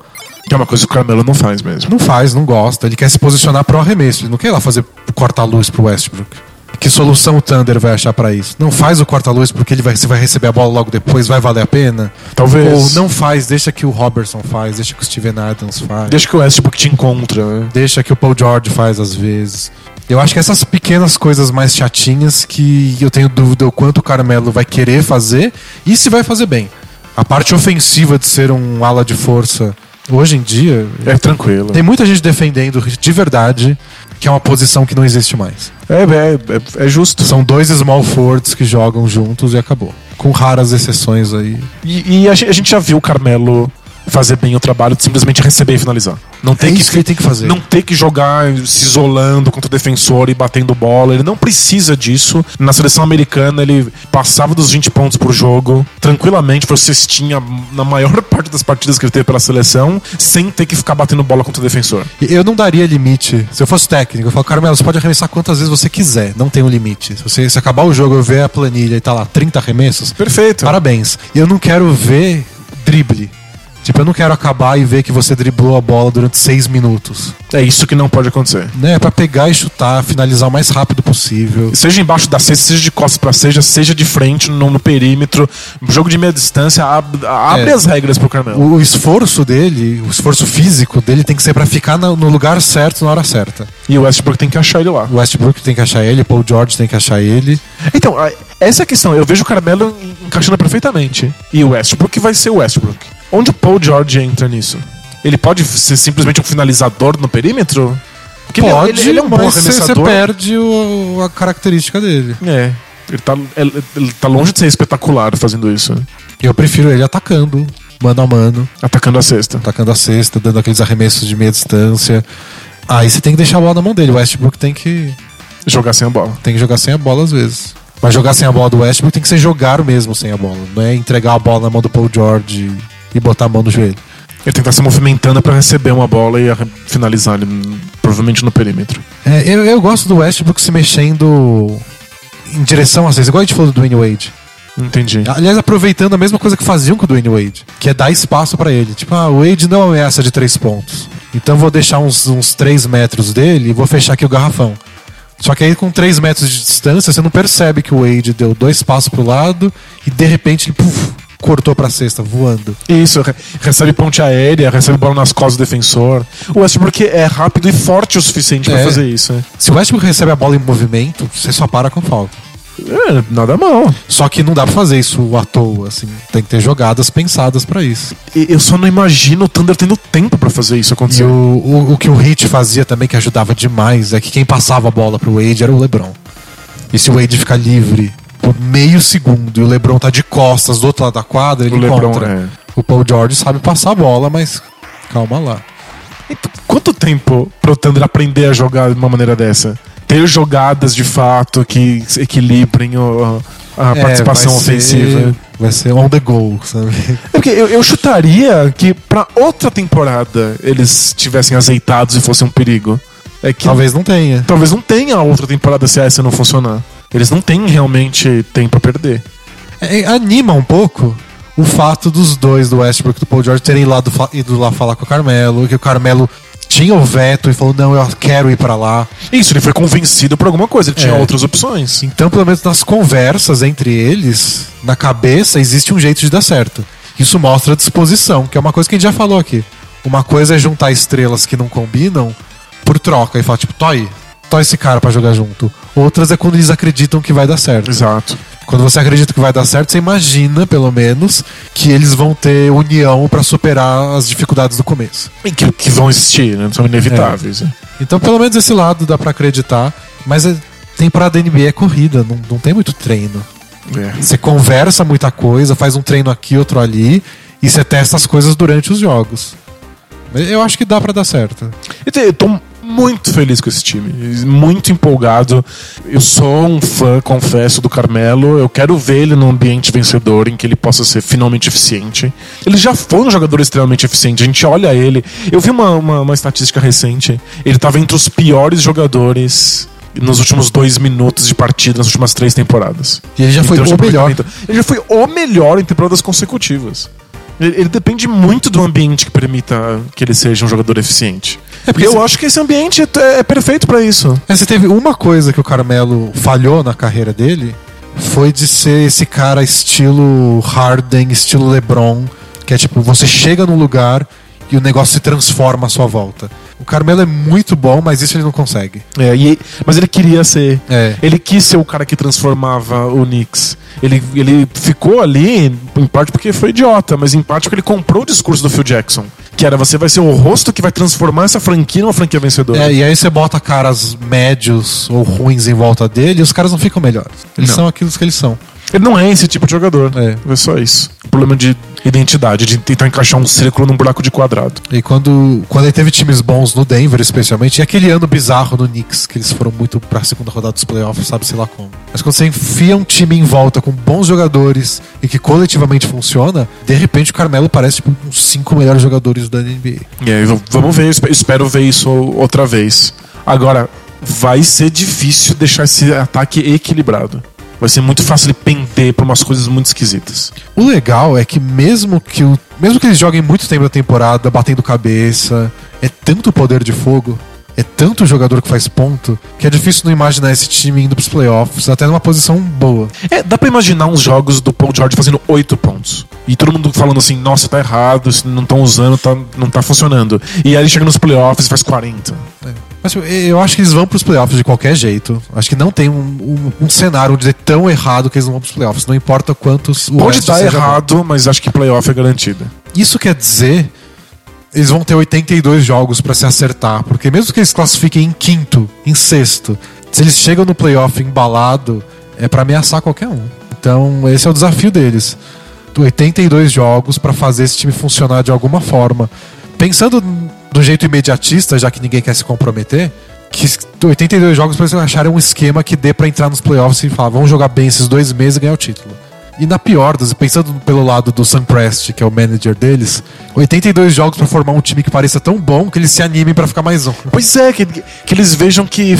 B: Que é uma coisa que o Carmelo não faz mesmo.
A: Não faz, não gosta. Ele quer se posicionar pro arremesso. Ele não quer ir lá fazer corta-luz pro Westbrook. Que solução o Thunder vai achar pra isso? Não faz o corta-luz porque ele vai, você vai receber a bola logo depois, vai valer a pena?
B: Talvez.
A: Ou não faz, deixa que o Robertson faz, deixa que o Steven Adams faz.
B: Deixa que o Westbrook te encontra, né?
A: Deixa que o Paul George faz às vezes. Eu acho que essas pequenas coisas mais chatinhas que eu tenho dúvida o quanto o Carmelo vai querer fazer e se vai fazer bem. A parte ofensiva de ser um ala de força hoje em dia
B: É tranquilo.
A: tem muita gente defendendo de verdade que é uma posição que não existe mais.
B: É, é, é, é justo.
A: São dois small forwards que jogam juntos e acabou. Com raras exceções aí.
B: E, e a, gente, a gente já viu o Carmelo fazer bem o trabalho de simplesmente receber e finalizar. Não tem
A: É
B: que
A: isso que ele tem que fazer.
B: Não ter que jogar se isolando contra o defensor e batendo bola. Ele não precisa disso. Na seleção americana, ele passava dos 20 pontos por jogo, tranquilamente, foi cestinha na maior parte das partidas que ele teve pela seleção, sem ter que ficar batendo bola contra o defensor.
A: Eu não daria limite. Se eu fosse técnico, eu falo, Carmelo, você pode arremessar quantas vezes você quiser. Não tem um limite. Se você se acabar o jogo, eu ver a planilha e tá lá 30 arremessos,
B: Perfeito.
A: parabéns. E eu não quero ver drible. Tipo, eu não quero acabar e ver que você driblou a bola durante seis minutos.
B: É isso que não pode acontecer.
A: Né? É pra pegar e chutar, finalizar o mais rápido possível.
B: Seja embaixo da cesta, seja de costas pra seja, seja de frente, no, no perímetro. Jogo de meia distância abre, abre
A: É.
B: as regras pro Carmelo.
A: O, esforço dele, o esforço físico dele tem que ser pra ficar na- no lugar certo na hora certa.
B: E o Westbrook tem que achar ele lá.
A: O Westbrook tem que achar ele, Paul George tem que achar ele.
B: Então, essa é a questão. Eu vejo o Carmelo en- encaixando perfeitamente. E o Westbrook vai ser o Westbrook. Onde o Paul George entra nisso? Ele pode ser simplesmente um finalizador no perímetro? Porque ele é-
A: Pode,
B: ele, ele é um bom
A: mas você- perde o- a característica dele.
B: É. Ele tá, ele, ele tá longe de ser espetacular fazendo isso.
A: Eu prefiro ele atacando, mano a mano,
B: Atacando a cesta.
A: atacando a cesta, dando aqueles arremessos de meia distância. Aí você tem que deixar a bola na mão dele. O Westbrook tem que,
B: Jogar sem a bola.
A: tem que jogar sem a bola às vezes. Mas jogar sem a bola do Westbrook tem que ser jogar mesmo sem a bola. Não é entregar a bola na mão do Paul George e botar a mão no joelho.
B: Ele que estar se movimentando pra receber uma bola e finalizar ele, provavelmente no perímetro.
A: É, eu, eu gosto do Westbrook se mexendo em direção às vezes, igual a gente falou do Dwayne Wade.
B: Entendi.
A: Aliás, aproveitando a mesma coisa que faziam com o Dwayne Wade, que é dar espaço pra ele. Tipo, ah, o Wade não ameaça de três pontos. Então vou deixar uns, uns três metros dele e vou fechar aqui o garrafão. Só que aí com três metros de distância, você não percebe que o Wade deu dois passos pro lado e de repente ele puf, cortou pra cesta, voando.
B: Isso, re- recebe ponte aérea, recebe bola nas costas do defensor. O Westbrook é rápido e forte o suficiente pra
A: É.
B: fazer isso. né?
A: Se o Westbrook recebe a bola em movimento, você só para com falta.
B: É, nada mal.
A: Só que não dá pra fazer isso à toa, assim. Tem que ter jogadas pensadas pra isso.
B: E Eu só não imagino o Thunder tendo tempo pra fazer isso
A: E
B: acontecer.
A: o, o, o que o Hit fazia também, que ajudava demais, é que quem passava a bola pro Wade era o LeBron. E se o Wade ficar livre meio segundo e o LeBron tá de costas do outro lado da quadra, ele
B: O LeBron,
A: encontra.
B: é.
A: O Paul George sabe passar a bola, mas calma lá.
B: Então, quanto tempo pro Thunder aprender a jogar de uma maneira dessa? Ter jogadas de fato que equilibrem o- a
A: É,
B: participação
A: vai ser-
B: ofensiva.
A: vai ser on the goal, sabe?
B: É porque eu, eu chutaria que pra outra temporada eles tivessem azeitados e fosse um perigo. É que
A: Talvez não tenha.
B: talvez não tenha outra temporada se essa não funcionar. Eles não têm realmente tempo a perder.
A: É, anima um pouco o fato dos dois, do Westbrook e do Paul George, terem lá do, fa- ido lá falar com o Carmelo, que o Carmelo tinha o veto e falou: não, eu quero ir pra lá.
B: Isso, ele foi convencido por alguma coisa, ele tinha
A: É.
B: outras opções.
A: Então, pelo menos nas conversas entre eles, na cabeça, existe um jeito de dar certo. Isso mostra disposição, que é uma coisa que a gente já falou aqui. Uma coisa é juntar estrelas que não combinam por troca e falar, tipo, toy, toy esse cara pra jogar junto. Outras é quando eles acreditam que vai dar certo.
B: Exato.
A: Quando você acredita que vai dar certo, você imagina, pelo menos, que eles vão ter união pra superar as dificuldades do começo.
B: E que, que vão existir, né? São inevitáveis. né?
A: Então, pelo menos esse lado dá pra acreditar, mas é, temporada NBA é corrida, não, não tem muito treino.
B: É.
A: Você conversa muita coisa, faz um treino aqui, outro ali, e você testa as coisas durante os jogos. Eu acho que dá pra dar certo.
B: Tô muito feliz com esse time, muito empolgado. Eu sou um fã, confesso, do Carmelo. Eu quero ver ele num ambiente vencedor em que ele possa ser finalmente eficiente. Ele já foi um jogador extremamente eficiente. A gente olha ele. Eu vi uma, uma, uma estatística recente. Ele estava entre os piores jogadores nos últimos dois minutos de partida nas últimas três temporadas.
A: E ele já foi
B: Então,
A: o melhor.
B: Ele já foi o melhor em temporadas consecutivas. Ele, ele depende muito do ambiente que permita que ele seja um jogador eficiente.
A: É porque
B: eu acho que esse ambiente é, é perfeito pra isso.
A: Mas se teve uma coisa que o Carmelo falhou na carreira dele, foi de ser esse cara estilo Harden, estilo LeBron, que é tipo, você chega num lugar e o negócio se transforma à sua volta. O Carmelo é muito bom, mas isso ele não consegue.
B: É, e- mas ele queria ser.
A: É.
B: Ele quis ser o cara que transformava o Knicks. Ele, ele ficou ali, em parte porque foi idiota, mas em parte porque ele comprou o discurso do Phil Jackson. Que era você vai ser o rosto que vai transformar essa franquia numa franquia vencedora.
A: É, e aí você bota caras médios ou ruins em volta dele e os caras não ficam melhores. Eles
B: Não.
A: são aquilo que eles são.
B: Ele não é esse tipo de jogador.
A: É.
B: É só isso. Problema de identidade, de tentar encaixar um círculo num buraco de quadrado.
A: E quando, quando ele teve times bons no Denver, especialmente, e aquele ano bizarro no Knicks, que eles foram muito pra segunda rodada dos playoffs, sabe sei lá como. Mas quando você enfia um time em volta com bons jogadores e que coletivamente funciona, de repente o Carmelo parece tipo uns cinco melhores jogadores da NBA.
B: E aí, vamos ver, espero ver isso outra vez. Agora, vai ser difícil deixar esse ataque equilibrado. Vai ser muito fácil ele pender pra umas coisas muito esquisitas.
A: O legal é que mesmo que o, mesmo que eles joguem muito tempo da temporada batendo cabeça, é tanto poder de fogo, é tanto jogador que faz ponto, que é difícil não imaginar esse time indo pros playoffs, até numa posição boa.
B: É, dá pra imaginar uns jogos do Paul George fazendo 8 pontos. E todo mundo falando assim, nossa, tá errado, não estão usando, tá, não tá funcionando. E aí ele chega nos playoffs e faz 40.
A: Mas eu- eu acho que eles vão pros playoffs de qualquer jeito. Acho que não tem um, um- um cenário onde é tão errado que eles não vão pros playoffs. Não importa quantos.
B: Pode estar
A: bom.
B: errado, mas acho que playoff é garantido.
A: Isso quer dizer. Eles vão ter 82 jogos pra se acertar. Porque mesmo que eles classifiquem em quinto, em sexto, se eles chegam no playoff embalado, é pra ameaçar qualquer um. Então, esse é o desafio deles. 82 jogos pra fazer esse time funcionar de alguma forma. Pensando do jeito imediatista, já que ninguém quer se comprometer, que 82 jogos pra eles acharem um esquema que dê pra entrar nos playoffs e falar, vamos jogar bem esses dois meses e ganhar o título. E na pior das, pensando pelo lado do Sam Prest, que é o manager deles, 82 jogos pra formar um time que pareça tão bom que eles se animem pra ficar mais um.
B: Pois é, que, que eles vejam que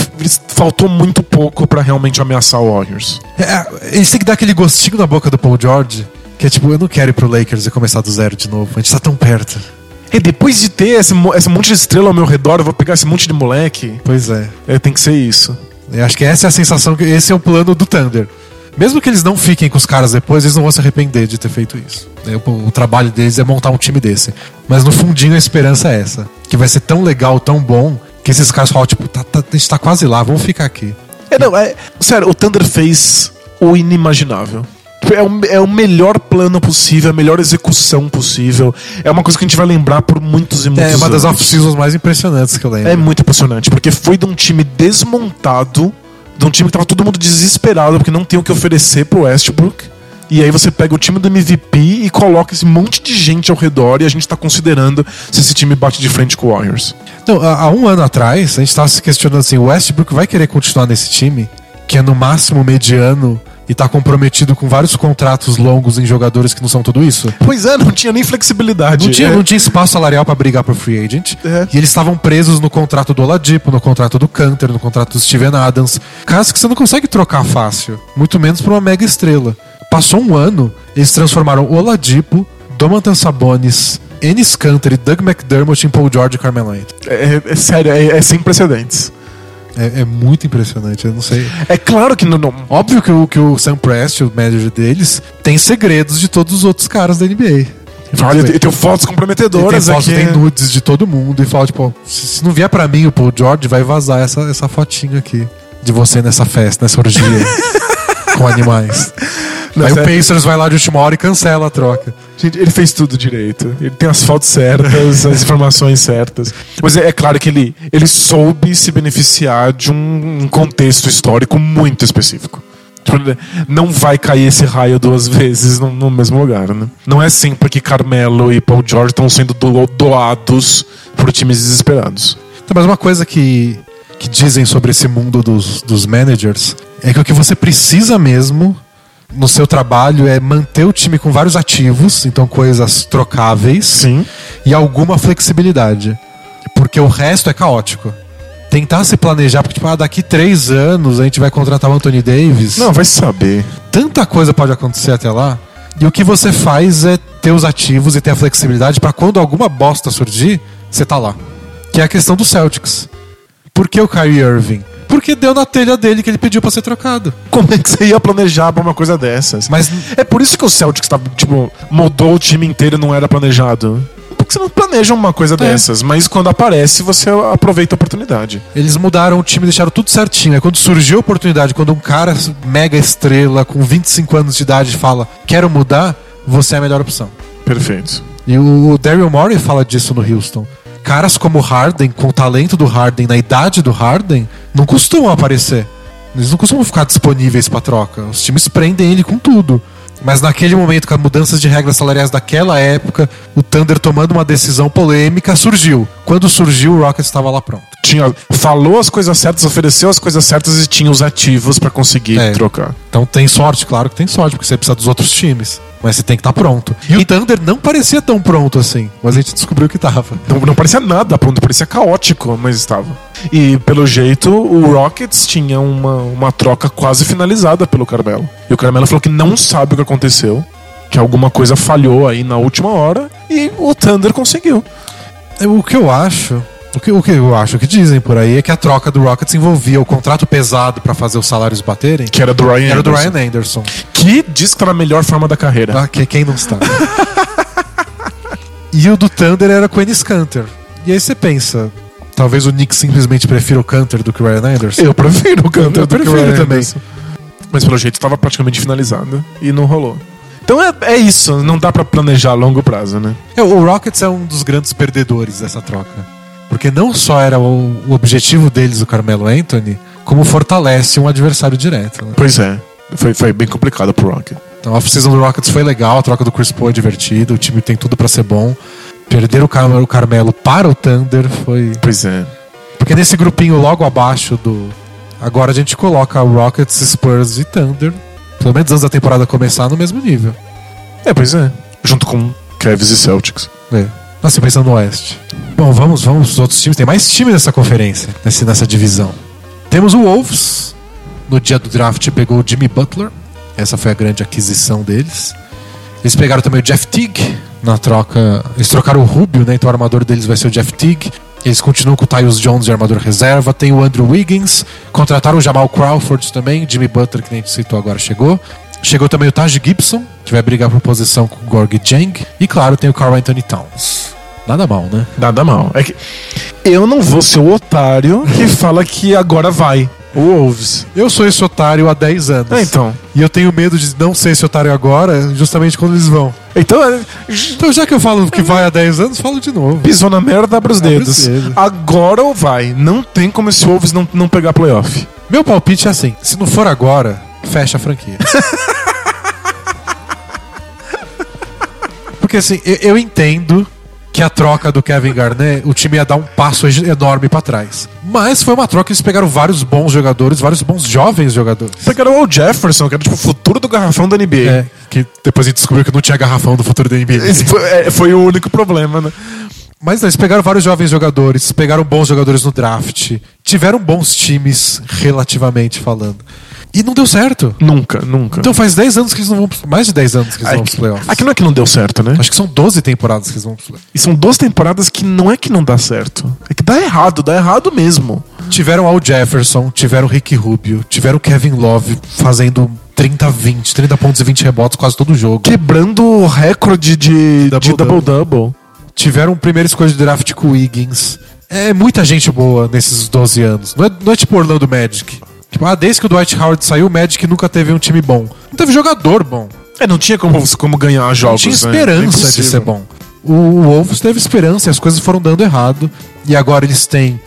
B: faltou muito pouco pra realmente ameaçar o Warriors.
A: É, eles têm que dar aquele gostinho na boca do Paul George, que é tipo, eu não quero ir pro Lakers e começar do zero de novo. A gente tá tão perto.
B: E depois de ter esse, esse monte de estrela ao meu redor, eu vou pegar esse monte de moleque.
A: Pois é.
B: É, tem que ser isso.
A: Eu acho que essa é a sensação, que esse é o plano do Thunder. Mesmo que eles não fiquem com os caras depois, eles não vão se arrepender de ter feito isso. É, O, o trabalho deles é montar um time desse. Mas no fundinho a esperança é essa. Que vai ser tão legal, tão bom, que esses caras falam, tipo, tá, tá- a gente tá quase lá, vamos ficar aqui.
B: É, não, é, sério, o Thunder fez o inimaginável. É o, é o melhor plano possível, a melhor execução possível. É uma coisa que a gente vai lembrar por muitos e muitos
A: É uma das
B: anos.
A: off-seasons mais impressionantes que eu lembro.
B: É muito impressionante, porque foi de um time desmontado, de um time que tava todo mundo desesperado porque não tem o que oferecer pro Westbrook. E aí você pega o time do MVP e coloca esse monte de gente ao redor e a gente tá considerando se esse time bate de frente com o Warriors.
A: Não, há, um ano atrás, a gente tava se questionando assim: o Westbrook vai querer continuar nesse time, que é no máximo mediano e tá comprometido com vários contratos longos em jogadores que não são tudo isso?
B: Pois é, não tinha nem flexibilidade.
A: Não tinha,
B: É.
A: não tinha espaço salarial pra brigar pro free agent.
B: É.
A: E eles estavam presos no contrato do Oladipo, no contrato do Canter, no contrato do Steven Adams. Caras que você não consegue trocar fácil. Muito menos pra uma mega estrela. Passou um ano, eles transformaram Oladipo, Domantas Sabonis, Ennis Canter e Doug McDermott em Paul George e Carmelo Anthony.
B: É, é sério, é, é sem precedentes.
A: É, é muito impressionante, eu não sei.
B: É claro que não. não-
A: Óbvio que o, que o Sam Prest, o manager deles, tem segredos de todos os outros caras da NBA.
B: Olha, eu tenho fotos
A: Ele tem,
B: comprometedoras
A: fotos,
B: aqui.
A: tem nudes de todo mundo e fala, tipo, se, não vier pra mim o Paul George, vai vazar essa, essa fotinha aqui de você nessa festa, nessa orgia com animais.
B: Não,
A: Aí o. Pacers vai lá de última hora e cancela a troca.
B: Gente, ele fez tudo direito. Ele tem as fotos certas, as informações certas. Mas é, é claro que ele, ele soube se beneficiar de um, um contexto histórico muito específico. Tipo, né, Não vai cair esse raio duas vezes no, no mesmo lugar, né? Não é sempre que Carmelo e Paul George estão sendo do- doados por times desesperados.
A: Então, mas uma coisa que, que dizem sobre esse mundo dos, dos managers é que o que você precisa mesmo no seu trabalho é manter o time com vários ativos, então coisas trocáveis,
B: Sim.
A: e alguma flexibilidade. Porque o resto é caótico. Tentar se planejar, porque, tipo, ah, daqui três anos a gente vai contratar o Anthony Davis.
B: Não, vai saber.
A: Tanta coisa pode acontecer até lá. E o que você faz é ter os ativos e ter a flexibilidade pra quando alguma bosta surgir, você tá lá. Que é a questão do Celtics. Por que o Kyrie Irving? Porque deu na telha dele que ele pediu pra ser trocado.
B: Como é que você ia planejar pra uma coisa dessas?
A: Mas
B: É por isso que o Celtics tá, tipo, mudou o time inteiro e não era planejado. Porque você não planeja uma coisa dessas, mas quando aparece, você aproveita a oportunidade.
A: eles mudaram o time, deixaram tudo certinho. Aí quando surgiu a oportunidade, quando um cara mega estrela com 25 anos de idade fala, quero mudar, você é a melhor opção.
B: Perfeito.
A: E o Daryl Morey fala disso no Houston. Caras como Harden, com o talento do Harden, na idade do Harden, não costumam aparecer. Eles não costumam ficar disponíveis pra troca. Os times prendem ele com tudo. Mas naquele momento, com as mudanças de regras salariais daquela época, o Thunder tomando uma decisão polêmica surgiu. Quando surgiu, o Rockets estava lá pronto.
B: Tinha, falou as coisas certas, ofereceu as coisas certas e tinha os ativos pra conseguir
A: É.
B: trocar.
A: Então tem sorte, claro que tem sorte, porque você precisa dos outros times. Mas você tem que estar pronto. E o Thunder não parecia tão pronto assim, mas a gente descobriu que tava.
B: Não, não parecia nada pronto, parecia caótico, mas estava. E pelo jeito, o Rockets tinha uma, uma troca quase finalizada pelo Carmelo. E o Carmelo falou que não sabe o que aconteceu, que alguma coisa falhou aí na última hora, e o Thunder conseguiu.
A: O que eu acho, o que, o que eu acho, que dizem por aí é que a troca do Rockets envolvia o contrato pesado pra fazer os salários baterem,
B: Que era do Ryan
A: era do
B: Anderson.
A: Ryan Anderson.
B: Que diz que tá na melhor forma da carreira.
A: Ah, que, quem não está? e o do Thunder era com o Enes Kanter. E aí você pensa, talvez o Knicks simplesmente prefira o Kanter do que o Ryan Anderson.
B: Eu prefiro o Cantor
A: Eu
B: do que o
A: prefiro
B: Ryan
A: também.
B: Anderson. Mas pelo jeito estava praticamente finalizado e não rolou. Então é, é isso, não dá pra planejar a longo prazo, né?
A: É, o Rockets é um dos grandes perdedores dessa troca. Porque não só era o, o objetivo deles, o Carmelo Anthony, como fortalece um adversário direto. né?
B: Pois é, foi, foi bem complicado pro Rocket.
A: Então a off-season do Rockets foi legal, a troca do Chris Paul é divertida, o time tem tudo pra ser bom. Perder o, Car o Carmelo para o Thunder foi.
B: Pois é.
A: Porque nesse grupinho logo abaixo do. Agora a gente coloca Rockets, Spurs e Thunder. Pelo menos antes da temporada começar no mesmo nível.
B: É, pois é. Junto com Cavs e Celtics.
A: É. Nossa, pensando no Oeste. Bom, vamos, vamos os outros times. Tem mais time nessa conferência, nessa, nessa divisão. Temos o Wolves. No dia do draft pegou o Jimmy Butler. Essa foi a grande aquisição deles. Eles pegaram também o Jeff Teague na troca. Eles trocaram o Rubio, né? Então o armador deles vai ser o Jeff Teague. Eles continuam com o Tyus Jones de armador reserva. Tem o Andrew Wiggins. Contrataram o Jamal Crawford também. Jimmy Butler, que nem a gente citou agora, chegou. Chegou também o Taj Gibson, que vai brigar por posição com o Gorg Jang. E claro, tem o Carl Anthony Towns. Nada mal, né?
B: Nada mal. É que eu não vou ser o otário que fala que agora vai. O Wolves.
A: Eu sou esse otário há 10 anos.
B: É, então.
A: E eu tenho medo de não ser esse otário agora, justamente quando eles vão.
B: Então, é,
A: Então, já que eu falo que vai há 10 anos, falo de novo.
B: pisou na merda, abre os
A: Abre
B: dedos.
A: os dedos.
B: Agora ou vai. Não tem como esse Wolves não, não pegar playoff.
A: Meu palpite é assim: se não for agora, fecha a franquia. Porque assim, eu, eu entendo que a troca do Kevin Garnett, o time ia dar um passo enorme pra trás. Mas foi uma troca que eles pegaram vários bons jogadores, vários bons jovens jogadores.
B: Pegaram o Jefferson, que era tipo o futuro do garrafão da NBA.
A: É, que depois a gente descobriu que não tinha garrafão do futuro da NBA.
B: Esse foi, é, foi o único problema, né?
A: Mas não, eles pegaram vários jovens jogadores, pegaram bons jogadores no draft, tiveram bons times, relativamente falando. E não deu certo.
B: Nunca, nunca.
A: Então faz 10 anos que eles não vão. pros- Mais de 10 anos que eles vão pros playoffs.
B: aqui não é que não deu certo, né?
A: Acho que são 12 temporadas que eles vão pros playoffs.
B: E são duas temporadas que não é que não dá certo. É que dá errado, dá errado mesmo.
A: Tiveram Al Jefferson, tiveram Rick Rubio, tiveram Kevin Love fazendo 30, 20, 30 pontos e 20 rebotes quase todo jogo.
B: Quebrando o recorde de double-double.
A: Tiveram primeira escolha de draft com o Wiggins. É muita gente boa nesses 12 anos. Não é, não é tipo Orlando Magic. Tipo, ah, desde que o Dwight Howard saiu, o Magic nunca teve um time bom. Não teve jogador bom.
B: É, não tinha como, como ganhar
A: Não
B: jogos.
A: tinha
B: né?
A: esperança de
B: Impossível.
A: ser bom. O Wolves teve esperança e as coisas foram dando errado. E agora eles têm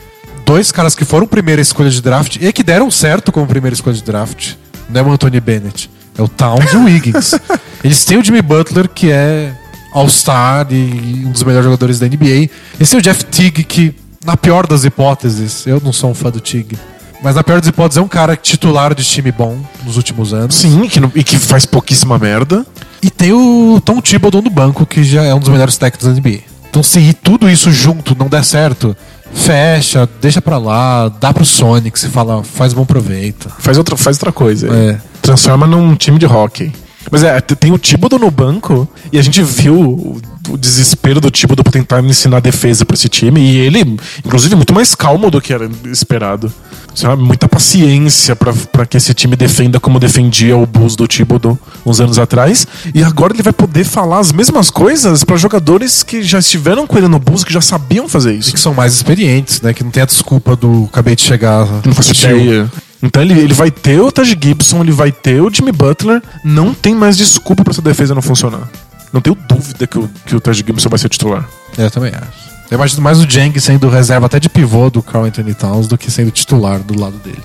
A: dois caras que foram primeira escolha de draft e que deram certo como primeira escolha de draft. Não é o Anthony Bennett. É o Towns e o Wiggins. eles têm o Jimmy Butler, que é All-Star e um dos melhores jogadores da NBA. Eles têm o Jeff Teague, que na pior das hipóteses, eu não sou um fã do Tig, mas na pior das hipóteses é um cara titular de time bom nos últimos anos.
B: Sim, e que, não- e que faz pouquíssima merda.
A: E tem o Tom Thibodeau no banco, que já é um dos melhores técnicos da NBA. Então se tudo isso junto não der certo, fecha, deixa pra lá, dá pro Sonic, se fala, faz bom proveito.
B: Faz outra, faz outra coisa.
A: É.
B: Transforma num time de hockey. Mas é, tem o Thibodeau no banco e a gente viu o, o desespero do Thibodeau pra tentar ensinar defesa pra esse time. E ele, inclusive, muito mais calmo do que era esperado. Sabe? Muita paciência pra que esse time defenda como defendia o Bulls do Thibodeau uns anos atrás. E agora ele vai poder falar as mesmas coisas pra jogadores que já estiveram com ele no Bulls, que já sabiam fazer
A: E
B: isso.
A: que são mais experientes, né? Que não tem a desculpa do acabei de chegar.
B: Não faço
A: tio."
B: ideia. Então ele, ele vai ter o Taj Gibson, ele vai ter o Jimmy Butler. Não tem mais desculpa pra essa defesa não funcionar. Não tenho dúvida que o, que o Taj Gibson vai ser titular.
A: Eu também acho. Eu imagino mais o Jeng sendo reserva até de pivô do Carl Anthony Towns do que sendo titular do lado dele.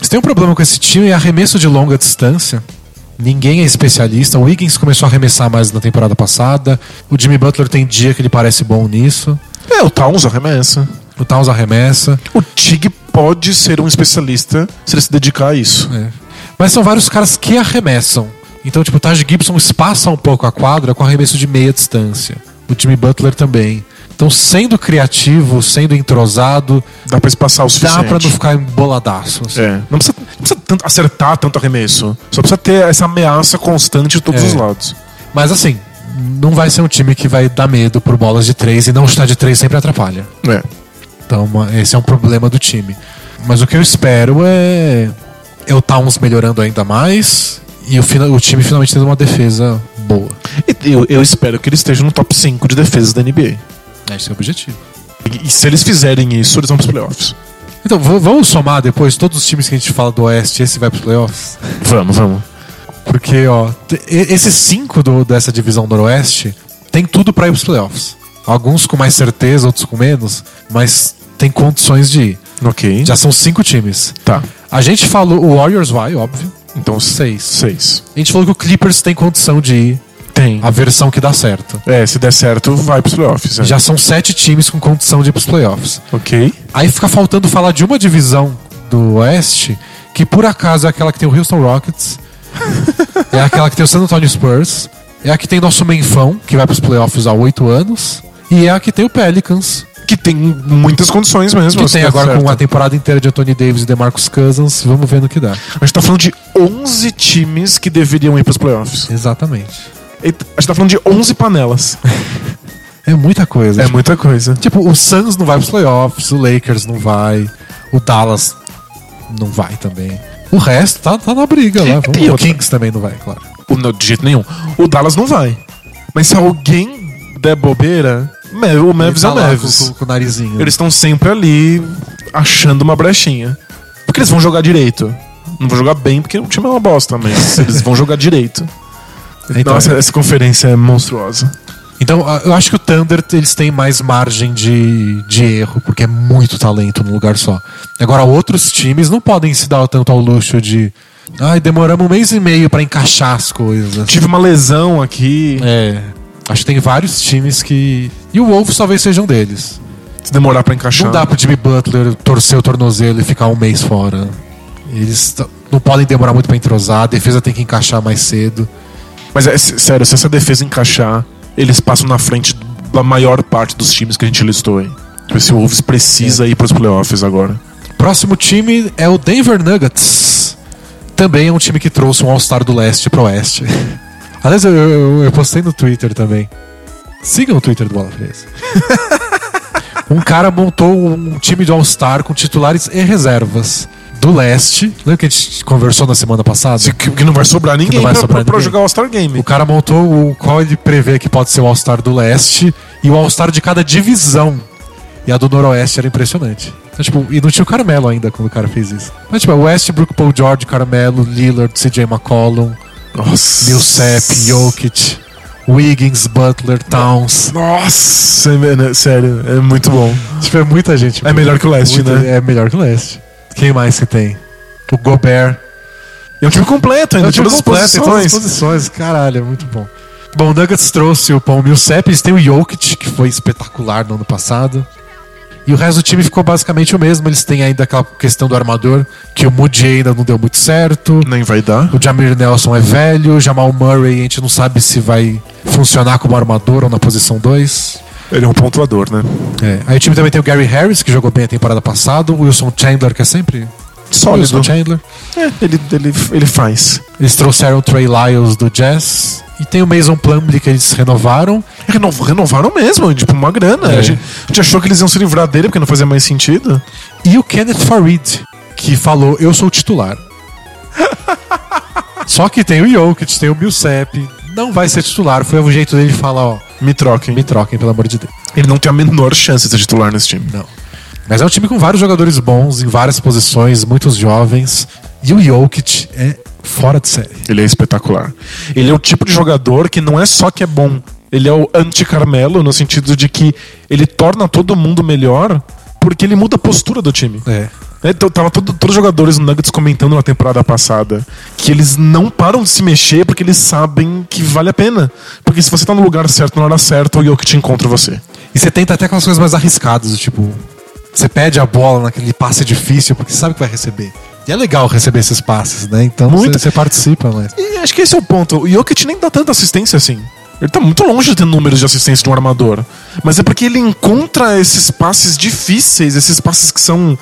A: Se tem um problema com esse time é arremesso de longa distância. Ninguém é especialista. O Wiggins começou a arremessar mais na temporada passada. O Jimmy Butler tem dia que ele parece bom nisso.
B: É, o Towns arremessa.
A: O Towns arremessa.
B: O Tig pode ser um especialista se ele se dedicar a isso.
A: É. Mas são vários caras que arremessam. Então, tipo, o Taj Gibson espaça um pouco a quadra com arremesso de meia distância. O Jimmy Butler também. Então, sendo criativo, sendo entrosado,
B: Dá pra espaçar o suficiente.
A: dá pra não ficar emboladaço. assim.
B: É. Não precisa, não precisa tanto acertar tanto arremesso. Só precisa ter essa ameaça constante de todos
A: É.
B: os lados.
A: Mas assim, não vai ser um time que vai dar medo por bolas de três e não chutar de três sempre atrapalha.
B: É.
A: Então, uma- esse é um problema do time. Mas o que eu espero é, é o Towns melhorando ainda mais e o, o time finalmente tendo uma defesa boa.
B: Eu, eu espero que ele esteja no top 5 de defesas da NBA.
A: Esse é o objetivo.
B: E, e se eles fizerem isso, eles vão pros playoffs.
A: Então, vamos somar depois todos os times que a gente fala do Oeste, esse vai pros playoffs?
B: Vamos, vamos.
A: Porque, ó, esses cinco do- dessa divisão noroeste tem tudo pra ir pros playoffs. Alguns com mais certeza, outros com menos, mas tem condições de ir.
B: Ok.
A: Já são cinco times.
B: Tá.
A: A gente falou, o Warriors vai, óbvio.
B: Então,
A: Seis.
B: Seis.
A: A gente falou que o Clippers tem condição de ir,
B: Tem.
A: a versão que dá certo.
B: É, se der certo, vai pros playoffs. é.
A: Já são sete times com condição de ir pros playoffs.
B: Ok.
A: Aí fica faltando falar de uma divisão do Oeste, que por acaso é aquela que tem o Houston Rockets, é aquela que tem o San Antonio Spurs, é a que tem nosso Menfão, que vai pros playoffs há oito anos, e é a que tem o Pelicans,
B: Que tem muitas condições mesmo.
A: que
B: se
A: tem
B: der
A: agora
B: certo.
A: com uma temporada inteira de Anthony Davis e DeMarcus Cousins. Vamos ver no que dá.
B: A gente tá falando de 11 times que deveriam ir pros playoffs.
A: Exatamente.
B: A gente tá falando de 11 panelas.
A: É muita coisa.
B: É
A: tipo,
B: muita coisa.
A: tipo, o Suns não vai pros playoffs, o Lakers não vai, o Dallas não vai também. O resto tá, tá na briga lá. Vamos,
B: E
A: o Kings também não vai, claro.
B: O, não, de jeito nenhum. O Dallas não vai. Mas se alguém der bobeira, o Mavis é
A: Ele
B: o
A: tá
B: Mavis.
A: Com, com- com o narizinho.
B: Eles estão sempre ali achando uma brechinha. Porque eles vão jogar direito. Não vão jogar bem porque o time é uma bosta, mas eles vão jogar direito.
A: Então,
B: Nossa, essa conferência é monstruosa.
A: Então, eu acho que o Thunder eles têm mais margem de, de erro, porque é muito talento num lugar só. Agora, outros times não podem se dar tanto ao luxo de. Ai, demoramos um mês e meio pra encaixar as coisas.
B: Tive uma lesão aqui.
A: É. Acho que tem vários times que. E o Wolves talvez seja um deles.
B: Se demorar pra encaixar.
A: Não dá pro Jimmy Butler torcer o tornozelo e ficar um mês fora. Eles não podem demorar muito pra entrosar, a defesa tem que encaixar mais cedo.
B: Mas é sério, se essa defesa encaixar, eles passam na frente da maior parte dos times que a gente listou aí. Tipo, Esse Wolves precisa ir pros playoffs agora.
A: Próximo time é o Denver Nuggets. Também é um time que trouxe um All-Star do leste pro oeste. Aliás, eu, eu- eu postei no Twitter também. Sigam o Twitter do Bola Presa. um cara montou um time de All-Star com titulares e reservas do leste. Lembra que a gente conversou na semana passada?
B: Se- Que, que não vai sobrar ninguém
A: vai
B: pra,
A: sobrar
B: pra- pra
A: ninguém.
B: jogar o All-Star Game.
A: O cara montou o qual ele prevê que pode ser o All-Star do leste e o All-Star de cada divisão. E a do Noroeste era impressionante. Então, tipo, e não tinha o Carmelo ainda quando o cara fez isso. Mas, tipo, Westbrook, Paul George, Carmelo, Lillard, CJ McCollum. Millsap, Jokic, Wiggins, Butler, Towns.
B: Nossa, é- né, sério, é muito bom.
A: Tipo, é muita gente.
B: É melhor que o leste,
A: Muita-
B: né?
A: É melhor que o leste. Quem mais que tem? O Gobert.
B: E é um time completo ainda,
A: É um time completo, em todas as
B: posições.
A: posições. Caralho, é muito bom. Bom, o Nuggets trouxe o Paul Millsap, eles têm o Jokic, que foi espetacular no ano passado. E o resto do time ficou basicamente o mesmo. Eles têm ainda aquela questão do armador, que o Moody ainda não deu muito certo.
B: Nem vai dar.
A: O Jamir Nelson é velho, o Jamal Murray a gente não sabe se vai funcionar como armador ou na posição 2.
B: Ele é um pontuador, né?
A: É. Aí o time também tem o Gary Harris, que jogou bem a temporada passada, o Wilson Chandler, que é sempre
B: Sólido.
A: Wilson Chandler.
B: É, ele, ele, ele faz.
A: Eles trouxeram o Trey Lyles do Jazz. E tem o Mason Plumlee que eles renovaram.
B: Renov- renovaram mesmo, tipo, uma grana.
A: É.
B: A, gente, a gente achou que eles iam se livrar dele porque não fazia mais sentido.
A: E o Kenneth Farid, que falou: Eu sou o titular. Só que tem o Jokic, tem o Millsap. Não vai ser titular. Foi o jeito dele falar: Ó,
B: Me troquem.
A: me troquem, pelo amor de Deus.
B: Ele não tem a menor chance de ser titular nesse time.
A: Não. Mas é um time com vários jogadores bons, em várias posições, muitos jovens. E o Jokic é fora de série.
B: Ele é espetacular. Ele é o tipo de jogador que não é só que é bom, ele é o anti-Carmelo no sentido de que ele torna todo mundo melhor porque ele muda a postura do time.
A: É.
B: É, então, tava todo- todos os jogadores no Nuggets comentando na temporada passada que eles não param de se mexer porque eles sabem que vale a pena. Porque se você tá no lugar certo na hora certa, o Jokic encontra você.
A: E você tenta até aquelas coisas mais arriscadas, do tipo, você pede a bola naquele passe difícil porque sabe que vai receber. E é legal receber esses passes, né? Então
B: Muito.
A: você, você participa, mas.
B: E acho que esse é o ponto. O Jokic nem dá tanta assistência assim. Ele tá muito longe de ter números de assistência de um armador. Mas é porque ele encontra esses passes difíceis, esses passes que são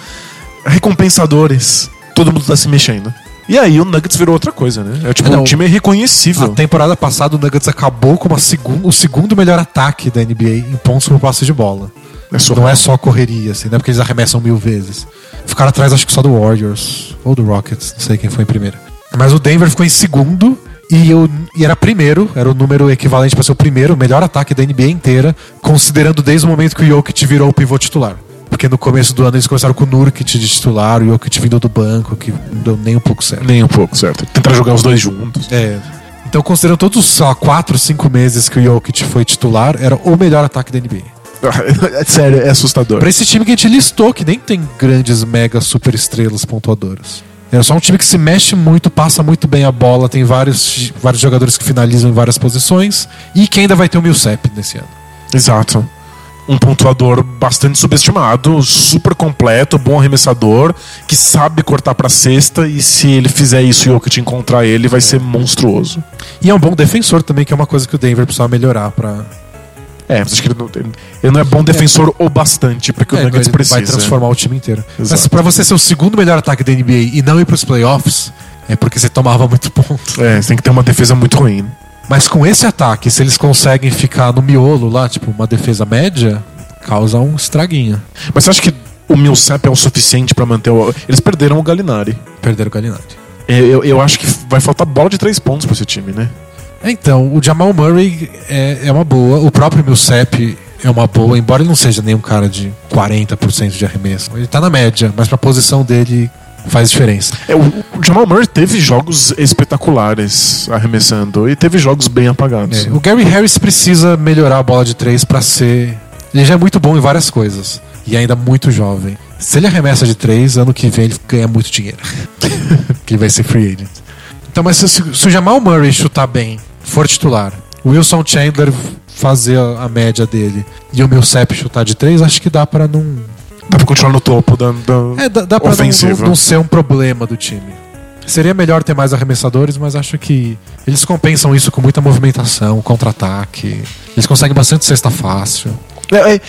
B: recompensadores. Todo mundo tá se mexendo. E aí o Nuggets virou outra coisa, né? É tipo,
A: É, não.
B: um time reconhecível.
A: A temporada passada o Nuggets acabou com segun- o segundo melhor ataque da NBA em pontos por passe de bola.
B: É surreal.
A: Não é só correria, assim, não é porque eles arremessam mil vezes. Ficaram atrás, acho que só do Warriors ou do Rockets, não sei quem foi em primeiro. Mas o Denver ficou em segundo e, eu, e era primeiro, era o número equivalente para ser o primeiro, o melhor ataque da NBA inteira, considerando desde o momento que o Jokic virou o pivô titular. Porque no começo do ano eles começaram com o Nurkic de titular, o Jokic vindo do banco, que não deu nem um pouco certo.
B: Nem um pouco, certo. Tentar jogar os dois juntos.
A: É. Então, considerando todos os lá, 4, 5 meses que o Jokic foi titular, era o melhor ataque da NBA.
B: Sério, é assustador.
A: Pra esse time que a gente listou, que nem tem grandes mega super estrelas pontuadoras. É só um time que se mexe muito, passa muito bem a bola, tem vários, vários jogadores que finalizam em várias posições e que ainda vai ter o Millsap nesse ano.
B: Exato. Um pontuador bastante subestimado, super completo, bom arremessador, que sabe cortar pra cesta e se ele fizer isso e o que te encontrar ele, vai ser monstruoso.
A: E é um bom defensor também, que é uma coisa que o Denver precisa melhorar pra.
B: É, mas acho que ele não, ele- não é bom defensor o bastante para que o
A: É,
B: Nuggets
A: ele
B: precisa.
A: vai transformar o time inteiro. Mas
B: Exato.
A: pra você ser o segundo melhor ataque da NBA e não ir pros playoffs, é porque você tomava muito ponto.
B: É, você tem que ter uma defesa muito ruim.
A: Mas com esse ataque, se eles conseguem ficar no miolo lá, tipo, uma defesa média, causa um estraguinho.
B: Mas você acha que o Millsap é o suficiente pra manter o. Eles perderam o Gallinari.
A: Perderam o Galinari.
B: É, Eu, eu acho que vai faltar bola de três pontos pra esse time, né?
A: Então, o Jamal Murray é, é uma boa. O próprio Millsap é uma boa, embora ele não seja nenhum cara de 40% de arremesso. Ele tá na média, mas pra posição dele faz diferença.
B: É, o, o Jamal Murray teve jogos espetaculares arremessando e teve jogos bem apagados.
A: É, o Gary Harris precisa melhorar a bola de três pra ser. Ele já é muito bom em várias coisas. E ainda muito jovem. Se ele arremessa de três, ano que vem ele ganha muito dinheiro. que vai ser free agent. Então, mas se, se o Jamal Murray chutar bem, for titular, o Wilson Chandler fazer a, média dele e o Millsap chutar de três, acho que dá pra não.
B: Dá pra continuar no topo da. da-
A: É, dá, dá pra não, não, não ser um problema do time. Seria melhor ter mais arremessadores, mas acho que eles compensam isso com muita movimentação, contra-ataque. Eles conseguem bastante cesta fácil.
B: É, é,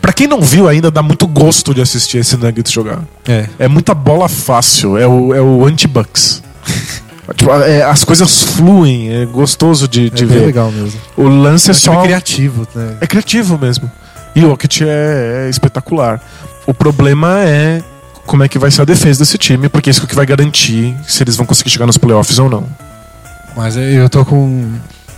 B: pra quem não viu ainda, dá muito gosto de assistir esse Nuggets jogar.
A: É.
B: É muita bola fácil, é o, é o anti-bucks. Tipo, é, as coisas fluem, é gostoso de, de
A: é
B: ver.
A: legal mesmo.
B: O lance é
A: É
B: só.
A: criativo, né?
B: É criativo mesmo. E o Jokic é, é espetacular. O problema é como é que vai ser a defesa desse time, porque é isso que vai garantir se eles vão conseguir chegar nos playoffs ou não.
A: Mas eu tô com.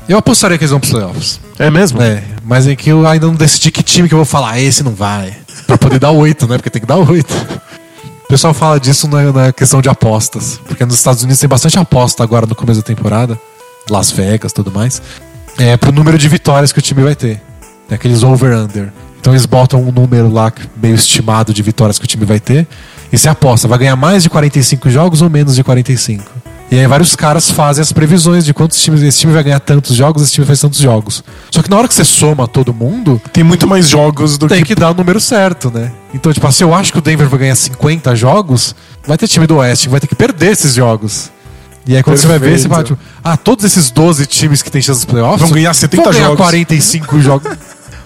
A: Eu apostaria que eles vão pros playoffs.
B: É mesmo?
A: É, mas é que eu ainda não decidi que time que eu vou falar, "Ah, esse não vai. Pra poder dar oito, né? Porque tem que dar oito. O pessoal fala disso na, na questão de apostas. Porque nos Estados Unidos tem bastante aposta agora no começo da temporada. Las Vegas tudo mais. É pro número de vitórias que o time vai ter. Tem aqueles over-under. Então eles botam um número lá meio estimado de vitórias que o time vai ter. E você aposta, vai ganhar mais de 45 jogos ou menos de 45. E aí vários caras fazem as previsões de quantos times esse time vai ganhar tantos jogos, esse time faz tantos jogos. Só que na hora que você soma todo mundo,
B: Tem muito mais jogos do
A: tem
B: que.
A: que dar o número certo, né? Então, tipo, se eu acho que o Denver vai ganhar 50 jogos, vai ter time do Oeste vai ter que perder esses jogos. E aí quando você vai ver, você fala, tipo, ah, todos esses 12 times que tem chance dos playoffs
B: Vão ganhar 70
A: vão ganhar
B: jogos.
A: 45 jogos.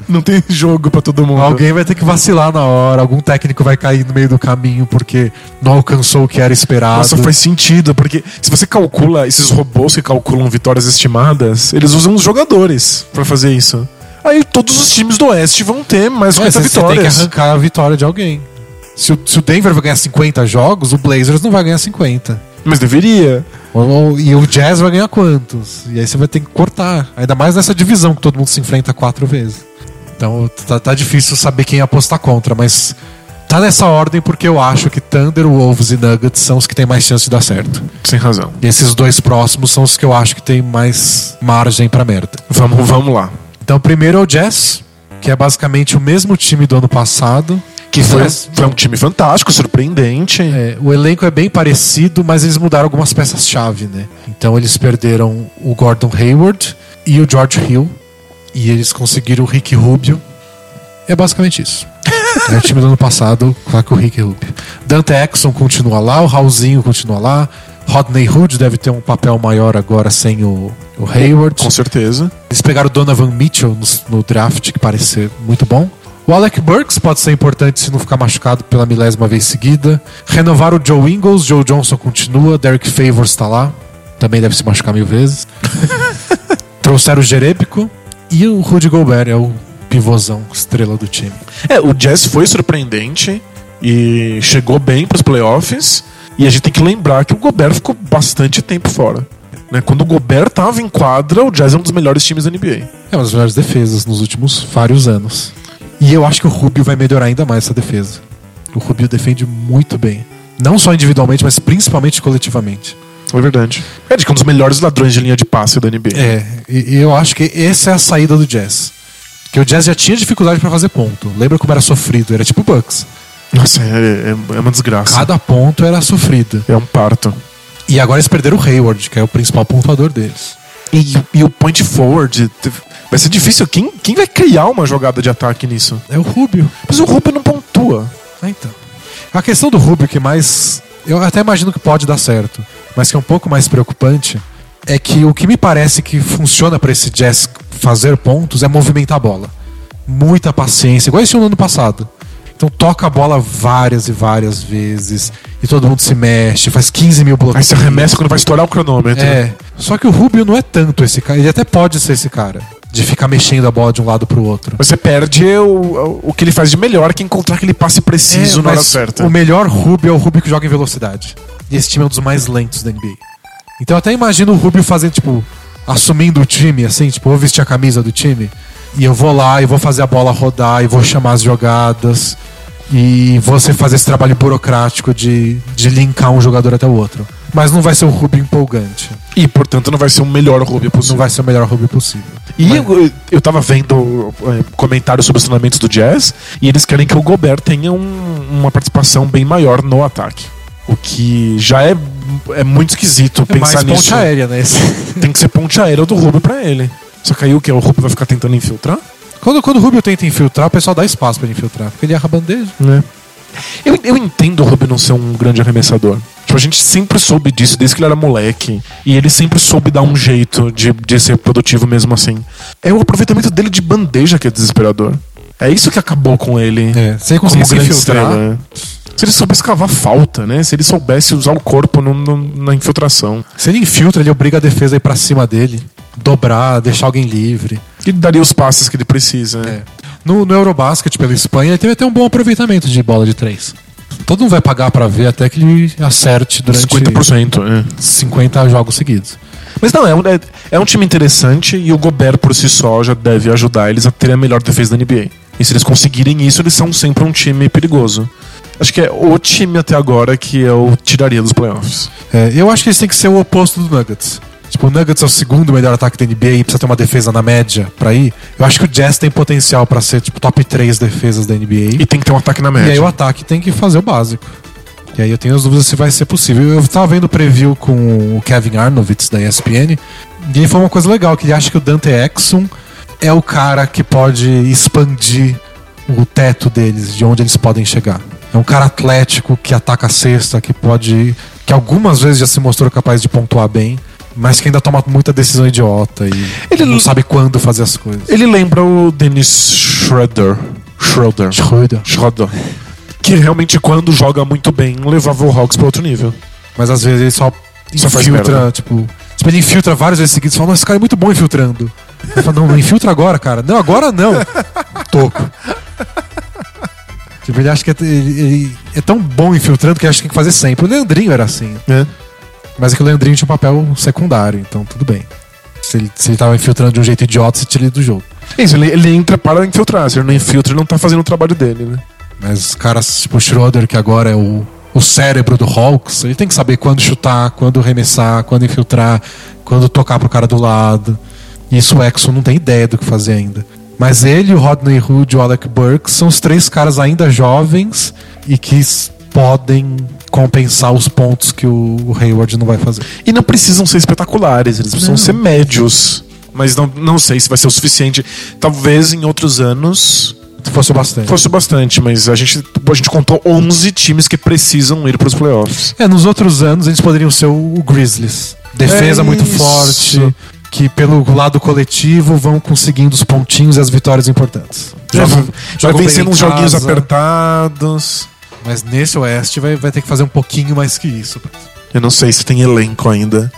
B: Não tem jogo pra todo mundo.
A: Alguém vai ter que vacilar na hora, algum técnico vai cair no meio do caminho porque não alcançou o que era esperado.
B: Nossa, faz sentido, porque se você calcula esses robôs que calculam vitórias estimadas, eles usam os jogadores pra fazer isso. Aí todos os times do Oeste vão ter mais
A: É,
B: 50
A: você, você tem que
B: vitórias.
A: arrancar a vitória de alguém. Se o, se o Denver vai ganhar 50 jogos, o Blazers não vai ganhar 50.
B: Mas deveria.
A: E o Jazz vai ganhar quantos? E aí você vai ter que cortar. Ainda mais nessa divisão que todo mundo se enfrenta quatro vezes. Então tá, tá difícil saber quem apostar contra, mas tá nessa ordem porque eu acho que Thunder, Wolves e Nuggets são os que têm mais chance de dar certo.
B: Sem razão.
A: E esses dois próximos são os que eu acho que tem mais margem pra merda.
B: Vamos, vamos lá.
A: Então, primeiro é o Jazz, que é basicamente o mesmo time do ano passado.
B: Que foi, foi um time fantástico, surpreendente.
A: É, o elenco é bem parecido, mas eles mudaram algumas peças-chave, né? Então eles perderam o Gordon Hayward e o George Hill. E eles conseguiram o Rick Rubio. É basicamente isso. É o time do ano passado, lá com o Rick Rubio. Dante Exxon continua lá, o Raulzinho continua lá. Rodney Hood deve ter um papel maior agora sem o, o Hayward.
B: Com certeza.
A: Eles pegaram o Donovan Mitchell no, no draft, que parece ser muito bom. O Alec Burks pode ser importante se não ficar machucado pela milésima vez seguida. Renovaram o Joe Ingles, Joe Johnson continua, Derek Favors tá lá. Também deve se machucar mil vezes. Trouxeram o Jerebico e o Rudy Gobert, é o pivôzão, estrela do time.
B: É, o Jazz foi surpreendente e chegou bem pros playoffs. E a gente tem que lembrar que o Gobert ficou bastante tempo fora. Né? Quando o Gobert tava em quadra, o Jazz é um dos melhores times da NBA.
A: É uma das melhores defesas nos últimos vários anos. E eu acho que o Rubio vai melhorar ainda mais essa defesa. O Rubio defende muito bem. Não só individualmente, mas principalmente coletivamente.
B: É verdade. É de que é um dos melhores ladrões de linha de passe da NBA.
A: É, e, e eu acho que essa é a saída do Jazz. Que o Jazz já tinha dificuldade pra fazer ponto. Lembra como era sofrido? Era tipo Bucks.
B: Nossa, é, é- é uma desgraça.
A: Cada ponto era sofrido.
B: É um parto.
A: E agora eles perderam o Hayward, que é o principal pontuador deles.
B: E, e o point forward vai ser difícil. Quem, quem vai criar uma jogada de ataque nisso?
A: É o Rubio.
B: Mas o Rubio não pontua.
A: Ah, então. A questão do Rubio que mais. Eu até imagino que pode dar certo, mas que é um pouco mais preocupante é que o que me parece que funciona pra esse Jazz fazer pontos é movimentar a bola. Muita paciência, igual esse no ano passado. Então toca a bola várias e várias vezes e todo mundo se mexe, faz 15 mil
B: Aí
A: bloqueios.
B: você arremessa quando vai estourar o cronômetro.
A: É. Só que o Rubio não é tanto esse cara. Ele até pode ser esse cara. De ficar mexendo a bola de um lado pro outro.
B: Você perde o, o que ele faz de melhor, que é encontrar aquele passe preciso
A: É,
B: na hora certa.
A: O melhor Rubio é o Rubio que joga em velocidade. E esse time é um dos mais lentos da NBA. Então eu até imagino o Rubio fazendo, tipo, assumindo o time, assim, tipo, vou vestir a camisa do time. E eu vou lá e vou fazer a bola rodar e vou chamar as jogadas. E você fazer esse trabalho burocrático de, de linkar um jogador até o outro. Mas não vai ser um Rubio empolgante.
B: E, portanto, não vai ser o melhor Rubio possível.
A: Não vai ser o melhor Rubio possível.
B: E
A: Mas-
B: eu, eu tava vendo é, comentários sobre os treinamentos do Jazz e eles querem que o Gobert tenha um- uma participação bem maior no ataque. O que já é, é muito esquisito
A: É mais
B: pensar
A: ponte
B: nisso.
A: aérea, né?
B: Tem que ser ponte aérea do Rubio pra ele. Só que aí o que? O Rubio vai ficar tentando infiltrar?
A: Quando, quando o Rubio tenta infiltrar, o pessoal dá espaço pra ele infiltrar. Porque ele erra a bandeja.
B: Né? Eu, eu entendo o Rubio não ser um grande arremessador. Tipo, a gente sempre soube disso desde que ele era moleque. E ele sempre soube dar um jeito de, de ser produtivo mesmo assim. É o aproveitamento dele de bandeja que é desesperador. É isso que acabou com ele.
A: É, se ele
B: como
A: conseguisse
B: grande
A: infiltrar,
B: estrela. Se ele soubesse cavar falta, né? Se ele soubesse usar o corpo no- no- na infiltração.
A: Se ele infiltra, ele obriga a defesa a ir pra cima dele, dobrar, deixar alguém livre.
B: Ele daria os passes que ele precisa. né?
A: É. No, no Eurobasket pela Espanha, ele teve até um bom aproveitamento de bola de três. Todo mundo vai pagar pra ver até que ele acerte durante
B: 50%. É.
A: 50 jogos seguidos.
B: Mas não, é um, é, é um time interessante e o Gobert por si só já deve ajudar eles a terem a melhor defesa da NBA. E se eles conseguirem isso, eles são sempre um time perigoso. Acho que é o time até agora que eu tiraria dos playoffs.
A: É, eu acho que eles têm que ser o oposto do Nuggets. Tipo, o Nuggets é o segundo melhor ataque da NBA e precisa ter uma defesa na média pra ir. Eu acho que o Jazz tem potencial pra ser tipo top 3 defesas da NBA.
B: E tem que ter um ataque na
A: E
B: média.
A: aí o ataque tem que fazer o básico. E aí eu tenho as dúvidas se vai ser possível. Eu tava vendo o preview com o Kevin Arnovitz da ESPN e ele falou uma coisa legal, que ele acha que o Dante Exum é o cara que pode expandir o teto deles, de onde eles podem chegar. É um cara atlético que ataca a cesta, que pode. que algumas vezes já se mostrou capaz de pontuar bem, mas que ainda toma muita decisão idiota e
B: Ele
A: não sabe quando fazer as coisas.
B: Ele lembra o Dennis Schroeder. Schroeder.
A: Schröder.
B: Schroeder. Que realmente, quando joga muito bem, levava o Hawks para outro nível.
A: Mas às vezes ele só,
B: Só
A: infiltra, tipo. Tipo, ele infiltra várias vezes seguidas e fala, mas esse cara é muito bom infiltrando. Ele fala, não, não infiltra agora, cara. Não, agora não. Toco. Tipo, ele acha que é, ele, ele é tão bom infiltrando que acha que tem que fazer sempre. O Leandrinho era assim.
B: É.
A: Mas é que o Leandrinho tinha um papel secundário, então tudo bem. Se ele, se ele tava infiltrando de um jeito idiota, você tira ele do jogo.
B: É Isso, ele, ele entra para infiltrar. Se ele não infiltra, ele não tá fazendo o trabalho dele, né?
A: Mas os caras, tipo o Schroeder, que agora é o, o cérebro do Hawks, ele tem que saber quando chutar, quando arremessar, quando infiltrar, quando tocar pro cara do lado. E isso o Exxon não tem ideia do que fazer ainda. Mas ele, o Rodney Hood e o Alec Burks são os três caras ainda jovens e que podem compensar os pontos que o, Hayward não vai fazer.
B: E não precisam ser espetaculares, eles precisam
A: Não.
B: ser médios. Mas não, não sei se vai ser o suficiente. Talvez em outros anos
A: Fosse bastante.
B: fosse bastante, mas a gente, a gente contou 11 times que precisam ir para os playoffs.
A: É, nos outros anos eles poderiam ser o, Grizzlies. Defesa
B: É
A: muito
B: isso.
A: forte, que pelo lado coletivo vão conseguindo os pontinhos e as vitórias importantes.
B: Jogam, vai
A: jogam bem
B: vencendo uns joguinhos apertados.
A: Mas nesse Oeste vai, vai ter que fazer um pouquinho mais que isso.
B: Eu não sei se tem elenco ainda.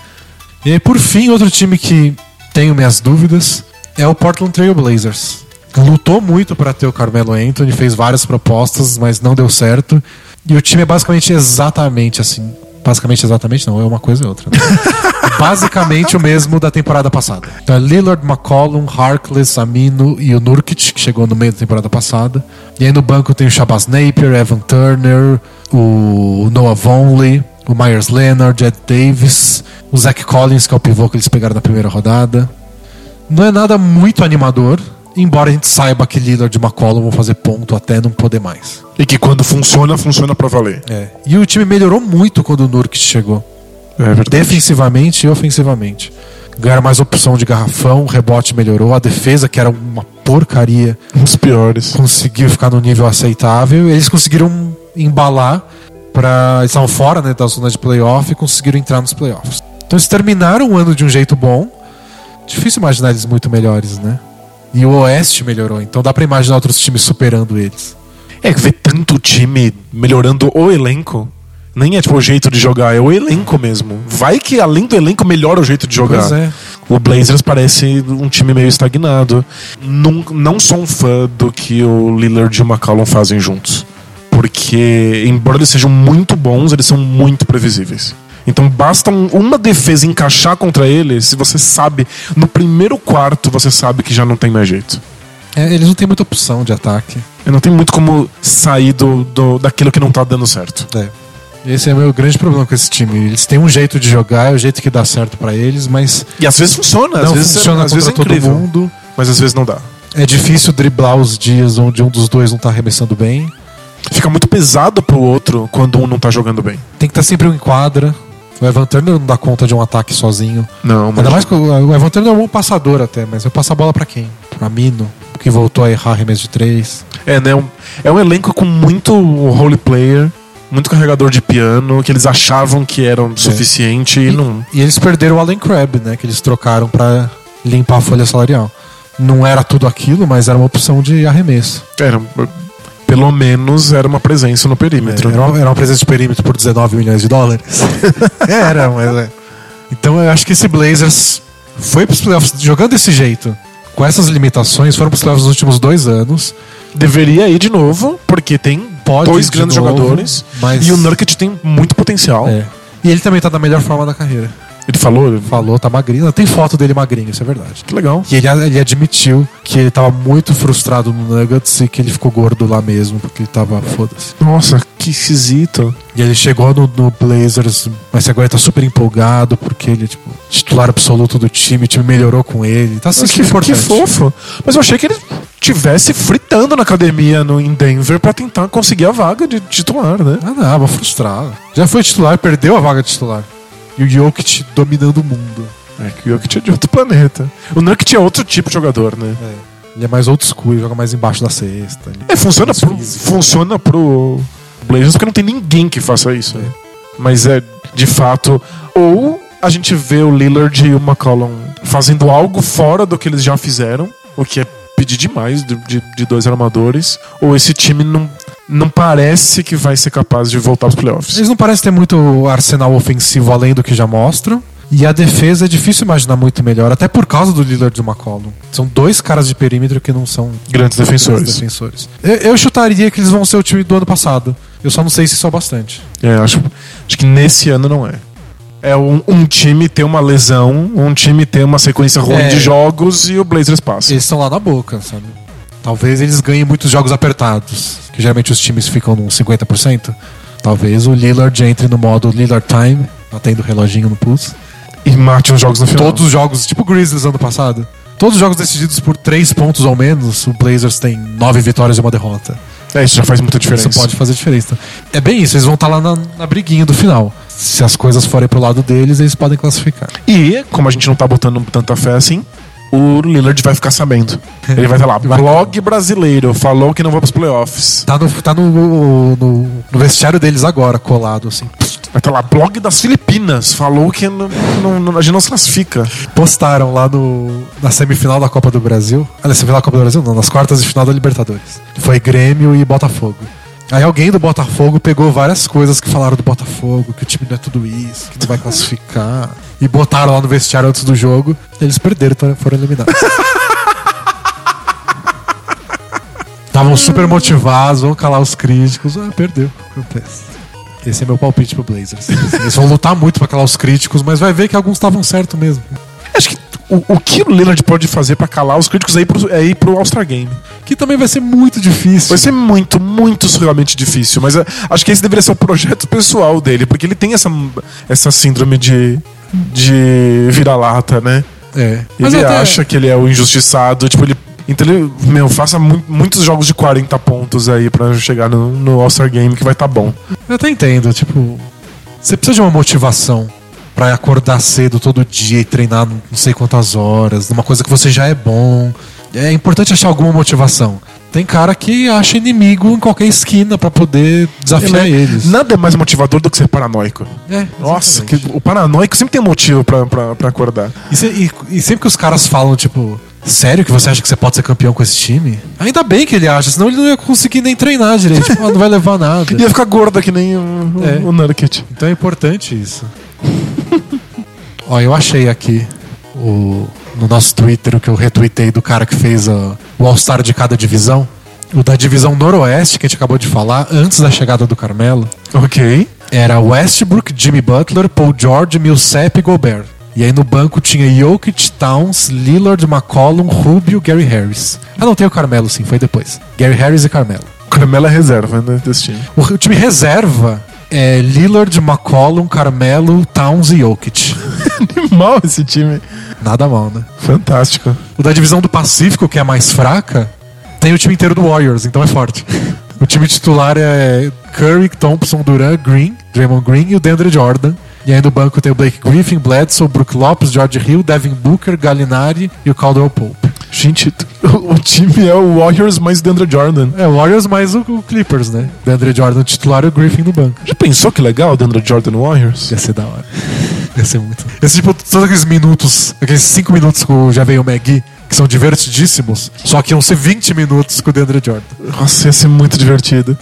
A: E aí, por fim, outro time que tenho minhas dúvidas é o Portland Trail Blazers. Lutou muito para ter o Carmelo Anthony, fez várias propostas, mas não deu certo. E o time é basicamente exatamente assim. Basicamente, exatamente não, é uma coisa e outra. né? basicamente o mesmo da temporada passada. Então é Lillard, McCollum, Harkless, Amino e o Nurkic, que chegou no meio da temporada passada. E aí no banco tem o Shabazz Napier, Evan Turner, o Noah Vonleh, o Myers Leonard, Ed Davis, o Zach Collins, que é o pivô que eles pegaram na primeira rodada. Não é nada muito animador, embora a gente saiba que Lillard e McCollum vão fazer ponto até não poder mais.
B: E que quando funciona, funciona pra valer.
A: É. E o time melhorou muito quando o Nurkic chegou.
B: É verdade.
A: Defensivamente e ofensivamente. Ganharam mais opção de garrafão, o rebote melhorou, a defesa, que era uma porcaria,
B: Os piores.
A: conseguiu ficar no nível aceitável. Eles conseguiram embalar para Eles estavam fora né, da zona de playoff e conseguiram entrar nos playoffs. Então eles terminaram o ano de um jeito bom. Difícil imaginar eles muito melhores, né? E o Oeste melhorou, então dá pra imaginar outros times superando eles.
B: É que ver tanto time melhorando o elenco. Nem é tipo o jeito de jogar, é o elenco mesmo. Vai que além do elenco melhora o jeito de jogar.
A: É.
B: O Blazers parece um time meio estagnado. Não, não sou um fã do que o Lillard e o McCollum fazem juntos. Porque, embora eles sejam muito bons, eles são muito previsíveis. Então basta um- uma defesa encaixar contra eles, se você sabe, no primeiro quarto você sabe que já não tem mais jeito.
A: É, Eles não têm muita opção de ataque.
B: E não tem muito como sair do, do- daquilo que não tá dando certo.
A: É. Esse é o meu grande problema com esse time. Eles têm um jeito de jogar, é o jeito que dá certo pra eles, mas
B: E às vezes funciona, às
A: não
B: vezes,
A: funciona
B: às
A: contra
B: vezes é
A: todo
B: incrível,
A: mundo.
B: mas às vezes não dá.
A: É difícil driblar os dias onde um dos dois não tá arremessando bem.
B: Fica muito pesado pro outro quando um não tá jogando bem.
A: Tem que estar sempre um em quadra. O Evan Turner não dá conta de um ataque sozinho.
B: Não, mas
A: Ainda mais que o Evan Turner é um bom passador até, mas vai passar a bola pra quem? Pra Mino, que voltou a errar arremesso de três.
B: É, né? um- É um elenco com muito role player, muito carregador de piano, que eles achavam que eram suficiente e,
A: E,
B: não.
A: e eles perderam o Allen Crabbe, né? Que eles trocaram pra limpar a folha salarial. Não era tudo aquilo, mas era uma opção de arremesso.
B: Era, pelo menos era uma presença no perímetro.
A: Era uma, era uma presença de perímetro por 19 milhões de dólares. era, mas é. Então eu acho que esse Blazers foi pros playoffs jogando desse jeito. Com essas limitações, foram pros playoffs nos últimos dois anos.
B: Deveria ir de novo, porque tem
A: Pode
B: dois grandes
A: novo,
B: jogadores.
A: mas-
B: E o Nurkic tem muito potencial.
A: É. E ele também tá na melhor forma da carreira.
B: Ele falou,
A: Falou, tá magrinho. Tem foto dele magrinho, isso é verdade.
B: que legal.
A: E ele, ele admitiu que ele tava muito frustrado no Nuggets e que ele ficou gordo lá mesmo, porque ele tava foda-se.
B: Nossa, que esquisito.
A: E ele chegou no, no Blazers, mas agora ele tá super empolgado, porque ele é, tipo, titular absoluto do time, o time melhorou com ele. Tá assim
B: que, que fofo. Mas eu achei que ele tivesse fritando na academia no, em Denver pra tentar conseguir a vaga de titular, né?
A: Ah, não, mas frustrado. Já foi titular, perdeu a vaga de titular. E o Jokic dominando o mundo.
B: É que o Jokic é de outro planeta. O Nurkic é outro tipo de jogador, né?
A: Ele é mais old school, ele joga mais embaixo da cesta.
B: É, funciona pro, funciona pro Blazers porque não tem ninguém que faça isso. né? Mas é, de fato, ou a gente vê o Lillard e o McCollum fazendo algo fora do que eles já fizeram, o que é pedir demais de, de- de dois armadores, ou esse time não, não parece que vai ser capaz de voltar aos playoffs.
A: Eles não parecem ter muito arsenal ofensivo além do que já mostram. E a defesa é difícil imaginar muito melhor, até por causa do Lillard e do McCollum. São dois caras de perímetro que não são
B: Grandes
A: grandes
B: defensores.
A: defensores. Eu, eu chutaria que eles vão ser o time do ano passado. Eu só não sei se isso é bastante.
B: É, acho, acho que nesse ano não é. É um, um time ter uma lesão, um time ter uma sequência ruim
A: É.
B: de jogos e o Blazers passa.
A: Eles estão lá na boca, sabe? Talvez eles ganhem muitos jogos apertados, que geralmente os times ficam num 50%. Talvez o Lillard entre no modo Lillard Time, atendo o reloginho no pulso.
B: E mate os jogos no final.
A: Todos os jogos, tipo o Grizzlies ano passado. Todos os jogos decididos por 3 pontos ou menos, o Blazers tem 9 vitórias e uma derrota.
B: É, isso já faz muita diferença.
A: Isso pode fazer diferença. É bem isso, eles vão estar lá na, na briguinha do final. Se as coisas forem pro lado deles, eles podem classificar.
B: E, como a gente não tá botando tanta fé assim, o Lillard vai ficar sabendo. Ele vai
A: Vai.
B: blog brasileiro, falou que não vai pros playoffs.
A: Tá no, tá no, no, no vestiário deles agora, colado, assim.
B: Vai estar lá, blog das Filipinas, falou que não, não- não- a gente não se classifica.
A: Postaram lá no, na semifinal da Copa do Brasil. Aliás, semifinal da Copa do Brasil, não, nas quartas de final da Libertadores. Foi Grêmio e Botafogo. Aí alguém do Botafogo pegou várias coisas que falaram do Botafogo, que o time não é tudo isso, que não vai classificar. E botaram lá no vestiário antes do jogo. Eles perderam, então foram eliminados. Estavam super motivados, vão calar os críticos. Ah, perdeu. Acontece. Esse é meu palpite pro Blazers. Eles vão lutar muito pra calar os críticos, mas vai ver que alguns estavam certo mesmo.
B: Acho que o, o que o Lillard pode fazer pra calar os críticos é ir pro, é ir pro All-Star Game.
A: Que também vai ser muito difícil.
B: Vai ser muito, muito surrealmente difícil, mas é, acho que esse deveria ser o projeto pessoal dele, porque ele tem essa, essa síndrome de, de vira-lata, né?
A: É. Mas
B: ele
A: até-
B: acha que ele é o injustiçado, tipo, ele. Então ele, meu, faça mu- muitos jogos de 40 pontos aí pra chegar no, no All-Star Game que vai tá bom.
A: Eu até entendo, tipo. Você precisa de uma motivação pra acordar cedo todo dia e treinar não sei quantas horas, numa coisa que você já é bom. É importante achar alguma motivação. Tem cara que acha inimigo em qualquer esquina pra poder desafiar
B: Né?
A: eles.
B: Nada é mais motivador do que ser paranoico.
A: É,
B: Nossa, que, o paranoico sempre tem um motivo pra acordar.
A: E, se- e- e sempre que os caras falam, tipo, sério que você acha que você pode ser campeão com esse time? Ainda bem que ele acha, senão ele não ia conseguir nem treinar direito. Tipo, ah, não vai levar nada.
B: Ia ficar gorda que nem o,
A: É.
B: o Nurkic.
A: Então é importante isso. Ó, eu achei aqui o, no nosso Twitter o que eu retuitei do cara que fez ó, o All-Star de cada divisão. O da divisão Noroeste, que a gente acabou de falar, antes da chegada do Carmelo,
B: Ok.
A: era Westbrook, Jimmy Butler, Paul George, Millsap e Gobert. E aí no banco tinha Jokic, Towns, Lillard, McCollum, Rubio, Gary Harris. Ah, não, tem o Carmelo sim, foi depois. Gary Harris e Carmelo.
B: Carmelo é reserva né, desse time.
A: O, o time reserva é Lillard, McCollum, Carmelo, Towns e Jokic.
B: Animal esse time.
A: Nada mal, né?
B: Fantástico.
A: O da divisão do Pacífico, que é a mais fraca, tem o time inteiro do Warriors, então é forte. O time titular é Curry, Thompson, Duran, Green, Draymond Green e o DeAndre Jordan. E aí no banco tem o Blake Griffin, Bledsoe, Brook Lopes, George Hill, Devin Booker, Gallinari e o Caldwell Pope.
B: Gente, o, time é o Warriors mais Deandre Jordan.
A: É, o Warriors mais o, o Clippers, né? DeAndre Jordan titular e o Griffin no banco.
B: Já pensou que legal o Deandre Jordan no Warriors?
A: Ia ser da hora. Ia ser muito. Esse tipo, todos aqueles minutos, aqueles 5 minutos com já veio o Magui, que são divertidíssimos, só que iam ser 20 minutos com o DeAndre Jordan.
B: Nossa, ia ser muito divertido.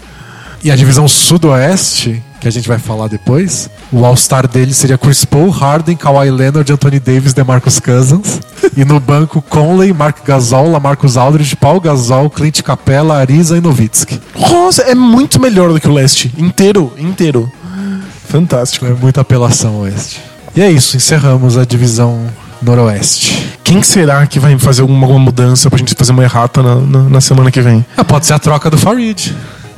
A: E a divisão sudoeste, que a gente vai falar depois, o All-Star dele seria Chris Paul, Harden, Kawhi Leonard, Anthony Davis, DeMarcus Cousins. e no banco, Conley, Mark Gasol, Lamarcus Aldridge, Paul Gasol, Clint Capella, Ariza e Nowitzki.
B: Nossa, é muito melhor do que o leste. Inteiro, inteiro. Fantástico.
A: É muita apelação oeste. E é isso, encerramos a divisão noroeste.
B: Quem será que vai fazer alguma, mudança pra gente fazer uma errata na, na, na semana que vem?
A: Ah, pode ser a troca do Farid.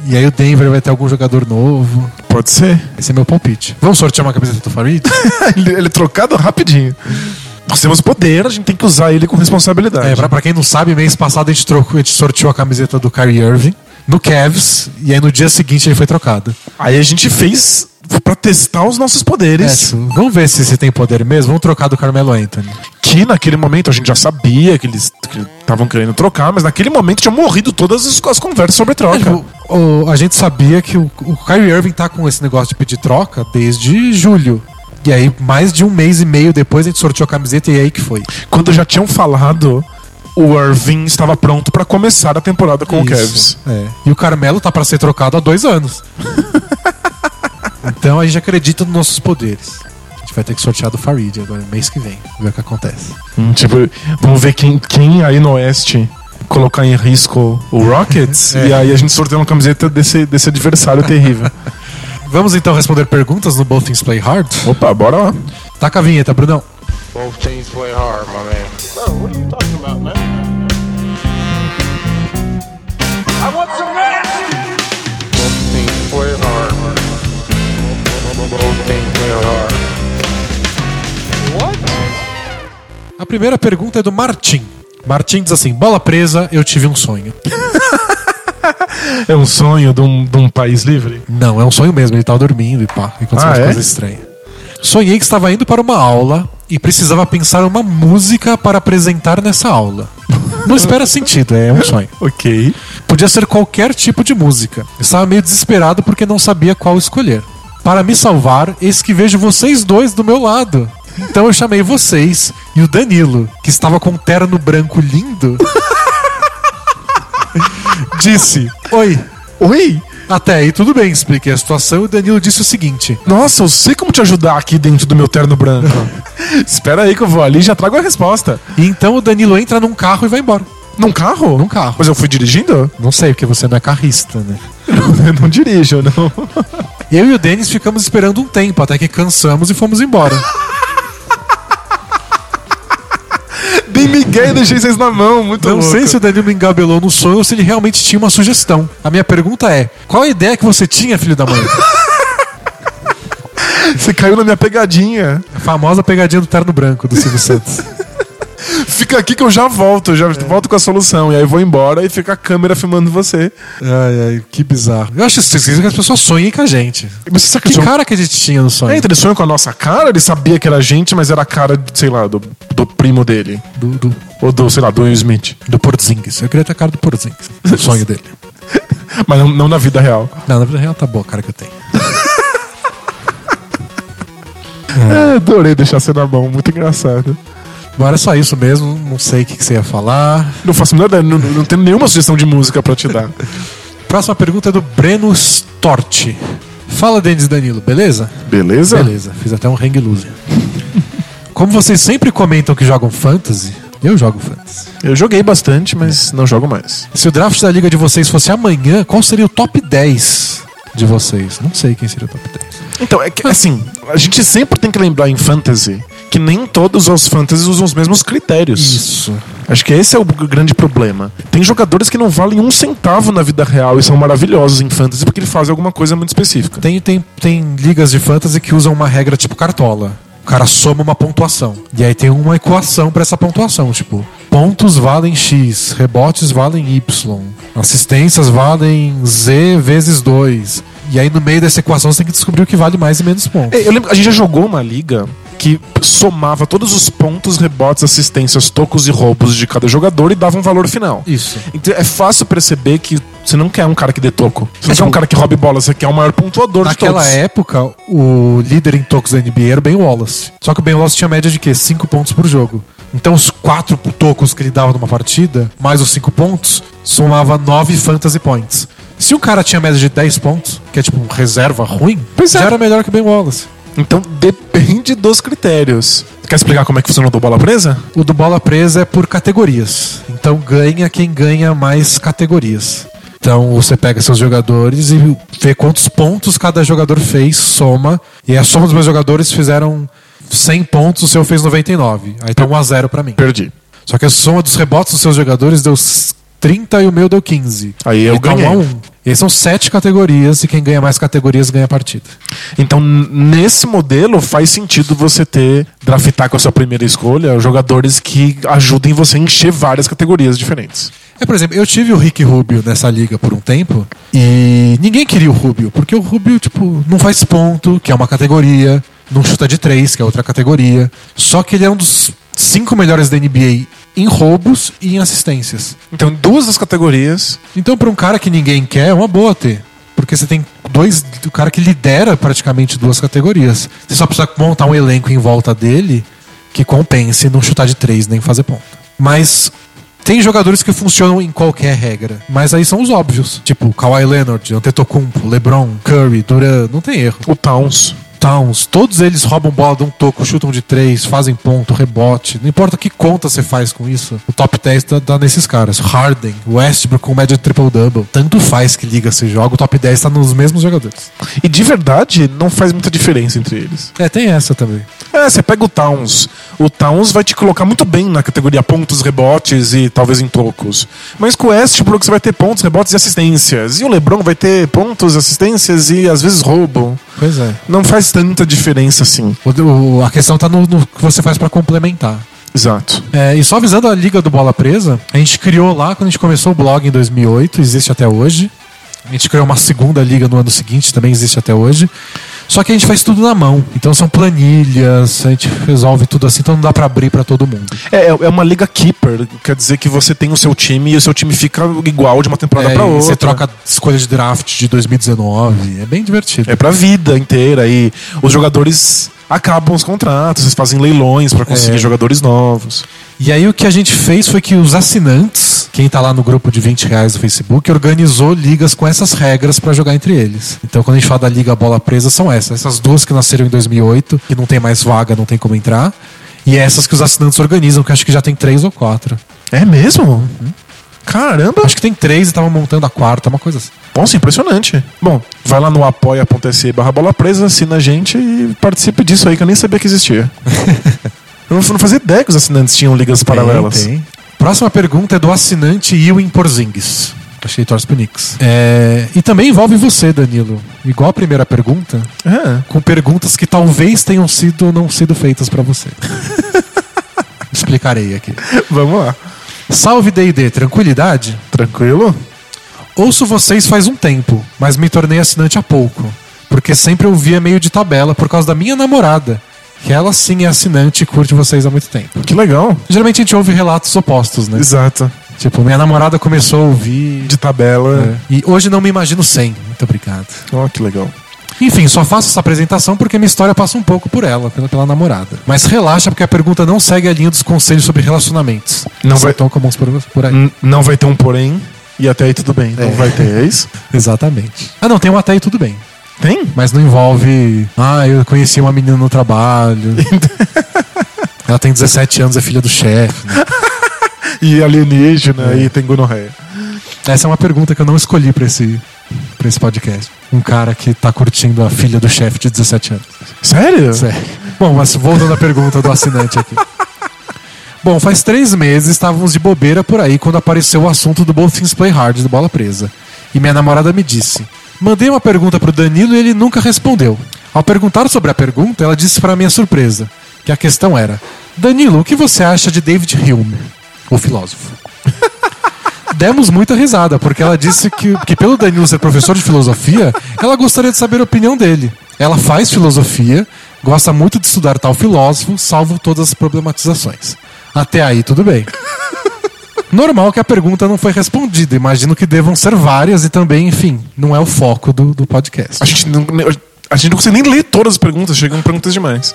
A: E aí o Denver vai ter algum jogador novo.
B: Pode ser.
A: Esse é meu palpite. Vamos sortear uma camiseta do Farid?
B: ele, ele é trocado rapidinho. Nós temos poder, a gente tem que usar ele com responsabilidade.
A: É, pra, pra quem não sabe, mês passado a gente, trocou, a gente sorteou a camiseta do Kyrie Irving no Cavs e aí no dia seguinte ele foi trocado.
B: Aí a gente fez pra testar os nossos
A: É,
B: poderes.
A: tipo, vamos ver se você tem poder mesmo. Vamos trocar do Carmelo Anthony.
B: Que naquele momento a gente já sabia que eles estavam querendo trocar, mas naquele momento tinha morrido todas as, as conversas sobre
A: É,
B: troca.
A: tipo, o- a gente sabia que o, o Kyrie Irving tá com esse negócio de pedir troca desde julho. E aí, mais de um mês e meio depois, a gente sorteou a camiseta e aí que foi.
B: Quando já tinham falado, o Irving estava pronto pra começar a temporada com o Cavs.
A: Isso, é. E o Carmelo tá pra ser trocado há dois anos. então a gente acredita nos nossos poderes. A gente vai ter que sortear do Farid agora, mês que vem. Ver o que acontece.
B: Hum, tipo, vamos ver quem, quem aí no Oeste colocar em risco o Rockets
A: É.
B: e aí a gente sorteia uma camiseta desse, desse adversário terrível.
A: Vamos então responder perguntas no Both Things Play Hard?
B: Opa, bora lá.
A: Taca a vinheta, Brunão.
C: Both teams play hard, my man.
D: Bro, what are you talking about, man?
A: A primeira pergunta é do Martim. Martim diz assim: bola presa, eu tive um sonho.
B: É um sonho de um, de um país livre?
A: Não, é um sonho mesmo, ele tava dormindo e pá, e aconteceu
B: Ah,
A: umas
B: é?
A: coisas estranhas. Sonhei que estava indo para uma aula e precisava pensar uma música para apresentar nessa aula. Não espera sentido, é um sonho.
B: Ok.
A: Podia ser qualquer tipo de música. Eu Estava meio desesperado porque não sabia qual escolher. Para me salvar, eis que vejo vocês dois do meu lado. Então eu chamei vocês e o Danilo, que estava com um terno branco lindo, disse: Oi.
B: Oi?
A: Até aí tudo bem, expliquei a situação e o Danilo disse o seguinte:
B: Nossa, eu sei como te ajudar aqui dentro do meu terno branco. Espera aí que eu vou ali e já trago a resposta.
A: E então o Danilo entra num carro e vai embora.
B: Num carro?
A: Num carro.
B: Mas eu fui dirigindo?
A: Não sei, porque você não é carrista, né?
B: Eu não dirijo, não.
A: Eu e o Denis ficamos esperando um tempo, até que cansamos e fomos embora.
B: Dei Miguel e deixei vocês na mão, muito
A: Não
B: louco.
A: sei se o Danilo me engabelou no sonho ou se ele realmente tinha uma sugestão. A minha pergunta é: qual a ideia que você tinha, filho da mãe?
B: Você caiu na minha pegadinha.
A: A famosa pegadinha do terno branco do Silvio Santos.
B: Fica aqui que eu já volto, eu já volto com a solução. E aí vou embora e fica a câmera filmando você.
A: Ai, ai, que bizarro. Eu acho esquisito que as pessoas sonhem com a gente.
B: Mas você sabe
A: Que
B: que
A: cara que a gente tinha no sonho?
B: É, então ele sonhou com a nossa cara, ele sabia que era a gente, mas era a cara, sei lá, do, do primo dele.
A: Do, do,
B: Ou do, sei lá, do Will Smith.
A: do Porzingis. Eu queria ter a cara do Porzingis. O sonho dele.
B: Mas não, não na vida real.
A: Não, na vida real tá boa a cara que eu tenho.
B: É, adorei deixar você na mão, muito engraçado.
A: Bom, era só isso mesmo. Não sei o que, que você ia falar.
B: Não faço a menor ideia, não, não tenho nenhuma sugestão de música pra te dar.
A: Próxima pergunta é do Breno Storti. Fala, Denis e Danilo, beleza?
B: Beleza?
A: Beleza, fiz até um hang loose. Como vocês sempre comentam que jogam fantasy, eu jogo fantasy.
B: Eu joguei bastante, mas não jogo mais.
A: Se o draft da liga de vocês fosse amanhã, qual seria o top 10 de vocês? Não sei quem seria o top 10.
B: Então, é que, assim, a gente sempre tem que lembrar em fantasy que nem todos os fantasies usam os mesmos critérios.
A: Isso.
B: Acho que esse é o grande problema. Tem jogadores que não valem um centavo na vida real e são maravilhosos em fantasy porque eles fazem alguma coisa muito específica.
A: Tem, tem, tem ligas de fantasy que usam uma regra tipo cartola. O cara soma uma pontuação. E aí tem uma equação pra essa pontuação. Tipo, pontos valem X, rebotes valem Y, assistências valem Z vezes 2. E aí no meio dessa equação você tem que descobrir o que vale mais e menos pontos.
B: Eu lembro, a gente já jogou uma liga que somava todos os pontos, rebotes, assistências, tocos e roubos de cada jogador e dava um valor final.
A: Isso.
B: Então é fácil perceber que você não quer um cara que dê toco. Você não
A: É,
B: quer um cara que roube bola, você quer o maior pontuador
A: Naquela
B: de todos.
A: época, o líder em tocos da NBA era o Ben Wallace. Só que o Ben Wallace tinha média de quê? 5 pontos por jogo. Então os quatro tocos que ele dava numa partida, mais os 5 pontos, somava 9 fantasy points. Se o cara tinha média de 10 pontos, que é tipo reserva ruim,
B: Pois é.
A: já era melhor que o Ben Wallace.
B: Então depende dos critérios. Quer explicar como é que funciona o do bola presa?
A: O do bola presa é por categorias. Então ganha quem ganha mais categorias. Então você pega seus jogadores e vê quantos pontos cada jogador fez, soma. E a soma dos meus jogadores fizeram 100 pontos, o seu fez 99. Aí tá 1 a 0 pra mim.
B: Perdi.
A: Só que a soma dos rebotes dos seus jogadores deu 30 e o meu deu 15.
B: Aí eu
A: 1
B: ganhei.
A: a 1. E aí são sete categorias e quem ganha mais categorias ganha a partida.
B: Então, nesse modelo, faz sentido você ter, draftar com a sua primeira escolha, jogadores que ajudem você a encher várias categorias diferentes.
A: É, por exemplo, eu tive o Rick Rubio nessa liga por um tempo e ninguém queria o Rubio, porque o Rubio, tipo, não faz ponto, que é uma categoria, não chuta de três, que é outra categoria. Só que ele é um dos cinco melhores da NBA em roubos e em assistências.
B: Então, duas das categorias.
A: Então, para um cara que ninguém quer, é uma boa ter. Porque você tem dois. O cara que lidera praticamente duas categorias. Você só precisa montar um elenco em volta dele que compense não chutar de três nem fazer ponto. Mas tem jogadores que funcionam em qualquer regra. Mas aí são os óbvios. Tipo Kawhi Leonard, Antetokounmpo, LeBron, Curry, Durant. Não tem erro.
B: O Towns.
A: Towns, todos eles roubam bola, dão um toco, chutam de três, fazem ponto, rebote. Não importa que conta você faz com isso. O top 10 tá, tá nesses caras. Harden, Westbrook com média de triple-double. Tanto faz que liga se joga, o top 10 tá nos mesmos jogadores.
B: E de verdade, não faz muita diferença entre eles.
A: É, tem essa também.
B: É, você pega o Towns. O Towns vai te colocar muito bem na categoria pontos, rebotes e talvez em tocos. Mas com o Westbrook você vai ter pontos, rebotes e assistências. E o LeBron vai ter pontos, assistências e às vezes roubo.
A: Pois é.
B: Não faz tanta diferença assim.
A: O- a questão tá no, no que você faz pra complementar.
B: Exato.
A: É, e só avisando a Liga do Bola Presa, a gente criou lá quando a gente começou o blog em 2008, existe até hoje. A gente criou uma segunda liga no ano seguinte, também existe até hoje. Só que a gente faz tudo na mão. Então são planilhas, a gente resolve tudo assim, então não dá pra abrir pra todo mundo.
B: É, é uma liga keeper. Quer dizer que você tem o seu time e o seu time fica igual de uma temporada
A: É,
B: pra
A: e
B: outra.
A: você troca escolha de draft de 2019. É bem divertido.
B: É pra vida inteira. E os jogadores acabam os contratos, eles fazem leilões pra conseguir
A: É.
B: jogadores novos.
A: E aí o que a gente fez foi que os assinantes, quem tá lá no grupo de 20 reais do Facebook, organizou ligas com essas regras pra jogar entre eles. Então quando a gente fala da Liga Bola Presa, são essas. Essas duas que nasceram em 2008, que não tem mais vaga, não tem como entrar. E essas que os assinantes organizam, que acho que já tem três ou quatro.
B: É mesmo? Caramba!
A: Acho que tem três e estavam montando a quarta, uma coisa assim.
B: Nossa, impressionante. Bom, vai lá no apoia.se barra bola presa, assina a gente e participe disso aí que eu nem sabia que existia. eu não- não fazia ideia que os assinantes tinham ligas paralelas.
A: Tem, tem. Próxima pergunta é do assinante Ewing Porzingis. Ele torce pro Knicks. É, e também envolve você, Danilo. Igual a primeira pergunta,
B: É.
A: com perguntas que talvez tenham sido ou não sido feitas pra você. Explicarei aqui.
B: Vamos lá.
A: Salve D&D, tranquilidade?
B: Tranquilo?
A: Ouço vocês faz um tempo, mas me tornei assinante há pouco, porque sempre eu via meio de tabela por causa da minha namorada, que ela sim é assinante e curte vocês há muito tempo.
B: Que legal.
A: Geralmente a gente ouve relatos opostos, né?
B: Exato.
A: Tipo, minha namorada começou a ouvir.
B: De tabela.
A: É. E hoje não me imagino sem. Muito obrigado.
B: Ó, que legal.
A: Enfim, só faço essa apresentação porque minha história passa um pouco por ela, pela, pela namorada. Mas relaxa, porque a pergunta não segue a linha dos conselhos sobre relacionamentos.
B: Não vai-
A: tão comuns por, por aí.
B: Não vai ter um porém. E até aí tudo bem. Não
A: É.
B: vai ter, é isso?
A: Exatamente. Ah, não, tem um até aí tudo bem.
B: Tem?
A: Mas não envolve. Ah, eu conheci uma menina no trabalho. ela tem 17 anos, é filha do chefe. né?
B: E alienígena e tem gonorreia.
A: Essa é uma pergunta que eu não escolhi pra esse, pra esse podcast. Um cara que tá curtindo a filha do chefe de 17 anos.
B: Sério?
A: Sério. Bom, mas voltando à pergunta do assinante aqui. Bom, faz três meses estávamos de bobeira por aí quando apareceu o assunto do Both Things Play Hard do Bola Presa. E minha namorada me disse: Mandei uma pergunta pro Danilo e ele nunca respondeu. Ao perguntar sobre a pergunta, ela disse para minha surpresa que a questão era: Danilo, o que você acha de David Hume, o filósofo? Demos muita risada, porque ela disse que, que pelo Danilo ser professor de filosofia, ela gostaria de saber a opinião dele. Ela faz filosofia, gosta muito de estudar tal filósofo, salvo todas as problematizações. Até aí, tudo bem. Normal que a pergunta não foi respondida. Imagino que devam ser várias e também, enfim, não é o foco do, do podcast.
B: A gente, não, a gente não consegue nem ler todas as perguntas, chegam perguntas demais.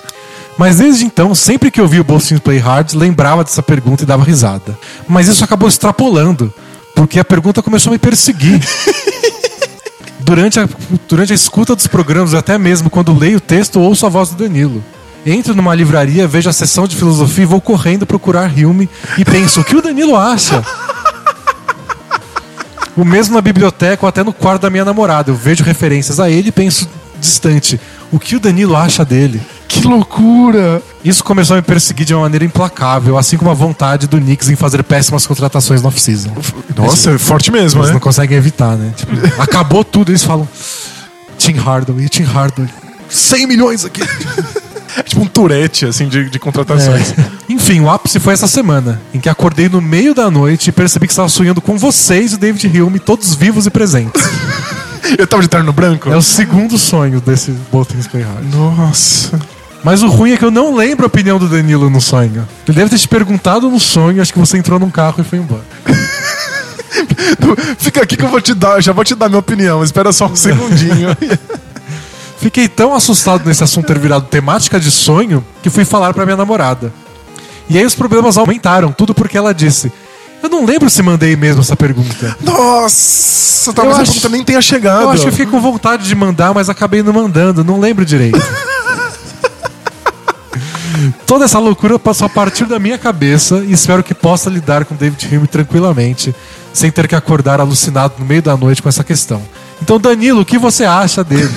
A: Mas desde então, sempre que eu vi o Bolsinho Play Hard, lembrava dessa pergunta e dava risada. Mas isso acabou extrapolando, porque a pergunta começou a me perseguir. durante, a, durante a escuta dos programas, até mesmo quando leio o texto, ouço a voz do Danilo. Entro numa livraria, vejo a sessão de filosofia e vou correndo procurar Hume e penso, o que o Danilo acha? O mesmo na biblioteca ou até no quarto da minha namorada. Eu vejo referências a ele e penso distante, o que o Danilo acha dele?
B: Que loucura!
A: Isso começou a me perseguir de uma maneira implacável, assim como a vontade do Knicks em fazer péssimas contratações no off-season.
B: Nossa, é forte mesmo,
A: Eles
B: né?
A: não conseguem evitar, né? Tipo, acabou tudo, eles falam Tim Hardaway, Tim Hardaway. 100 milhões aqui.
B: É tipo um turete, assim, de, de contratações.
A: Enfim, o ápice foi essa semana, em que acordei no meio da noite e percebi que estava sonhando com vocês e o David Hume, todos vivos e presentes.
B: Eu tava de terno branco?
A: É o segundo sonho desse Boltons Play Hard.
B: Nossa.
A: Mas o ruim é que eu não lembro a opinião do Danilo no sonho. Ele deve ter te perguntado no sonho, acho que você entrou num carro e foi embora.
B: Fica aqui que eu vou te dar, já vou te dar minha opinião. Espera só um segundinho.
A: Fiquei tão assustado nesse assunto ter virado temática de sonho que fui falar pra minha namorada. E aí os problemas aumentaram, tudo porque ela disse: Eu não lembro se mandei mesmo essa pergunta.
B: Nossa, talvez
A: Eu
B: a
A: acho-
B: pergunta nem tenha chegado.
A: Eu acho que eu fiquei com vontade de mandar, mas acabei não mandando, não lembro direito. Toda essa loucura passou a partir da minha cabeça e espero que possa lidar com David Hume tranquilamente, sem ter que acordar alucinado no meio da noite com essa questão. Então, Danilo, o que você acha dele?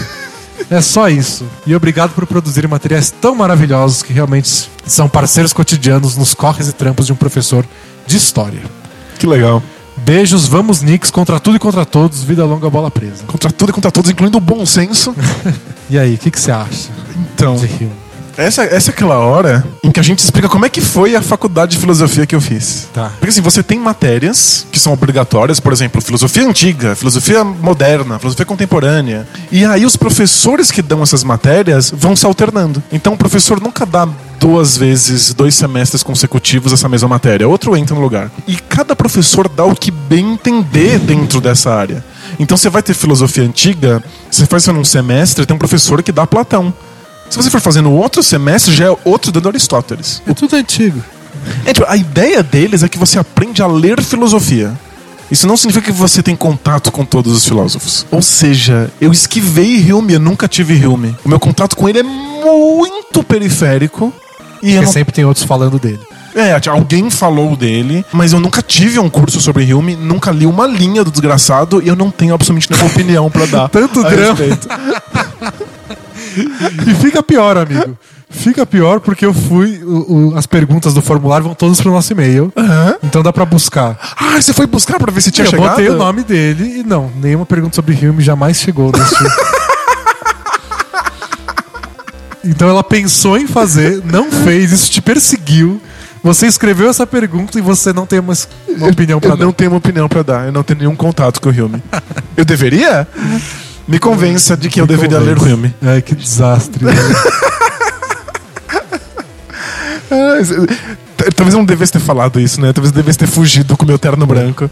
A: É só isso. E obrigado por produzir materiais tão maravilhosos que realmente são parceiros cotidianos nos corres e trampos de um professor de história.
B: Que legal.
A: Beijos, vamos Knicks, contra tudo e contra todos, vida longa, bola presa.
B: Contra tudo e contra todos, incluindo o bom senso.
A: E aí, o que que você acha
B: Então,
A: de Hume?
B: Essa, essa é aquela hora em que a gente explica como é que foi a faculdade de filosofia que eu fiz.
A: Tá.
B: Porque assim, você tem matérias que são obrigatórias, por exemplo, filosofia antiga, filosofia moderna, filosofia contemporânea. E aí os professores que dão essas matérias vão se alternando. Então o professor nunca dá duas vezes, dois semestres consecutivos essa mesma matéria. Outro entra no lugar. E cada professor dá o que bem entender dentro dessa área. Então você vai ter filosofia antiga, você faz isso num semestre, tem um professor que dá Platão. Se você for fazendo outro semestre, já é outro dando Aristóteles.
A: É tudo antigo.
B: É, tipo, a ideia deles é que você aprende a ler filosofia. Isso não significa que você tem contato com todos os filósofos. Ou seja, eu esquivei Hume, eu nunca tive Hume. O meu contato com ele é muito periférico. E
A: Porque
B: não...
A: sempre tem outros falando dele.
B: É, alguém falou dele, mas eu nunca tive um curso sobre Hume, nunca li uma linha do desgraçado e eu não tenho absolutamente nenhuma opinião pra dar.
A: Tanto drama. E fica pior, amigo. Fica pior porque eu fui. o- o- as perguntas do formulário vão todas pro nosso e-mail. Então dá pra buscar.
B: Ah, você foi buscar pra ver se tinha
A: eu
B: chegado?
A: botei o nome dele e não, nenhuma pergunta sobre Hume jamais chegou nesse. então ela pensou em fazer, não fez, isso te perseguiu. Você escreveu essa pergunta e você não tem uma, uma opinião
B: eu
A: dar.
B: não tenho uma opinião pra dar. Eu não tenho nenhum contato com o Hume. eu deveria? Me convença de que eu deveria ler o
A: convence.
B: Hume.
A: Ai, que desastre. né?
B: T- Talvez eu não devesse ter falado isso, né? Talvez eu devesse ter fugido com o meu terno branco.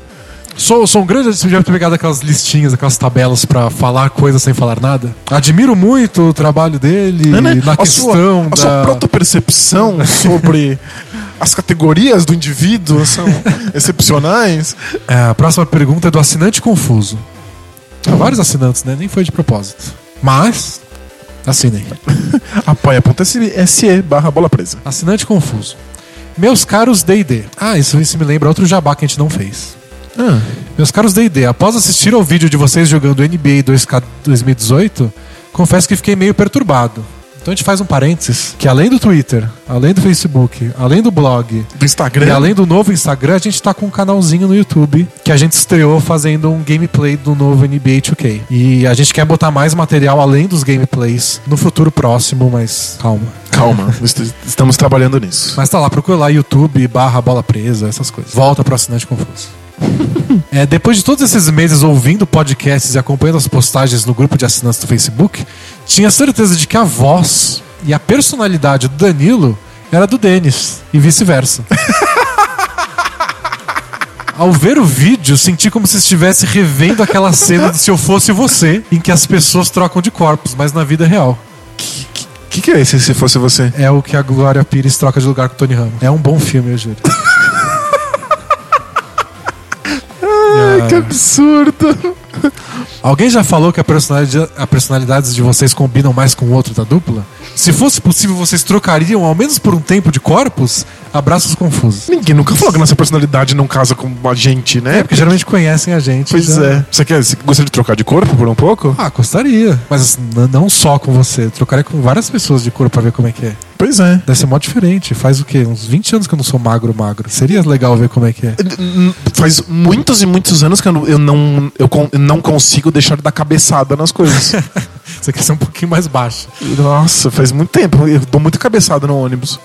A: Sou, sou um grande. Você já ter pegado aquelas listinhas, aquelas tabelas pra falar coisas sem falar nada? Admiro muito o trabalho dele
B: Né, né?
A: na
B: a
A: questão
B: sua,
A: da.
B: a sua protopercepção sobre as categorias do indivíduo são excepcionais.
A: É, a próxima pergunta é do assinante confuso. Há vários assinantes, né? Nem foi de propósito. Mas. Assinem.
B: apoia.se barra bola presa.
A: Assinante confuso. Meus caros DD. Ah, isso, isso me lembra outro jabá que a gente não fez. Meus caros D&D, após assistir ao vídeo de vocês jogando NBA 2K 2018, confesso que fiquei meio perturbado. Então a gente faz um parênteses, que além do Twitter, além do Facebook, além do blog
B: Do Instagram.
A: e além do novo Instagram, a gente tá com um canalzinho no YouTube que a gente estreou fazendo um gameplay do novo NBA 2K. E a gente quer botar mais material além dos gameplays no futuro próximo, mas calma.
B: Calma, est- estamos trabalhando nisso.
A: Mas tá lá, procura lá YouTube barra bola presa, essas coisas. Volta pro assinante confuso. É, depois de todos esses meses ouvindo podcasts e acompanhando as postagens no grupo de assinantes do Facebook, tinha certeza de que a voz e a personalidade do Danilo era do Denis e vice-versa. Ao ver o vídeo, senti como se estivesse revendo aquela cena de Se Eu Fosse Você, em que as pessoas trocam de corpos, mas na vida real.
B: O que, que é esse se fosse você?
A: É o que a Glória Pires troca de lugar com o Tony Ramos. É um bom filme, eu juro.
B: Que absurdo.
A: Alguém já falou que a personalidade, a personalidades de vocês combinam mais com o outro da dupla? Se fosse possível, vocês trocariam, ao menos por um tempo, de corpos? Abraços confusos.
B: Ninguém nunca falou que nossa personalidade não casa com a gente, né?
A: É, porque geralmente conhecem a gente.
B: Pois
A: já.
B: é. Você, quer, você gostaria de trocar de corpo por um pouco?
A: Ah, gostaria. Mas assim, não só com você. Trocaria com várias pessoas de corpo pra ver como é que é.
B: Pois é.
A: Deve ser mó diferente. Faz o quê? Uns 20 anos que eu não sou magro, magro. Seria legal ver como é que é.
B: Faz muitos e muitos anos que eu não, eu não, eu eu não consigo deixar de dar cabeçada nas coisas.
A: Você quer ser um pouquinho mais baixo.
B: Nossa, faz muito tempo. Eu dou muita cabeçada no ônibus.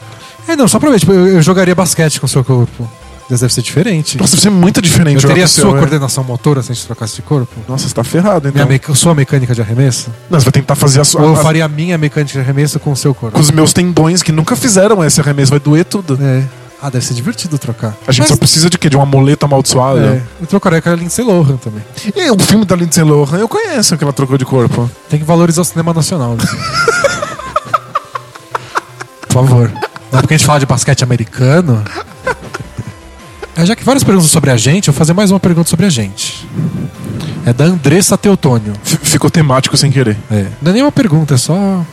A: É, não, só pra ver, tipo, eu, eu jogaria basquete com o seu corpo. Mas deve ser diferente.
B: Nossa, deve ser muito diferente.
A: eu teria
B: com o seu,
A: sua
B: né?
A: coordenação motora se a gente trocasse de corpo?
B: Nossa, você tá ferrado, então.
A: Minha meca... Sua mecânica de arremesso?
B: Não, você vai tentar fazer a sua.
A: Ou eu
B: a-
A: faria a minha mecânica de arremesso com o seu corpo?
B: Com os meus tendões que nunca fizeram esse arremesso, vai doer tudo.
A: É. Ah, deve ser divertido trocar.
B: A gente
A: Mas-
B: só precisa de quê? De um amuleto amaldiçoado?
A: É, eu trocaria com a Lindsay Lohan também.
B: E o filme da Lindsay Lohan, eu conheço que ela trocou de corpo.
A: Tem que valorizar o cinema nacional. Né? Por favor. Não é porque a gente fala de basquete americano. É, já que várias perguntas sobre a gente, eu vou fazer mais uma pergunta sobre a gente. É da Andressa Teutônio.
B: F- ficou temático sem querer.
A: É. Não é nenhuma pergunta, é só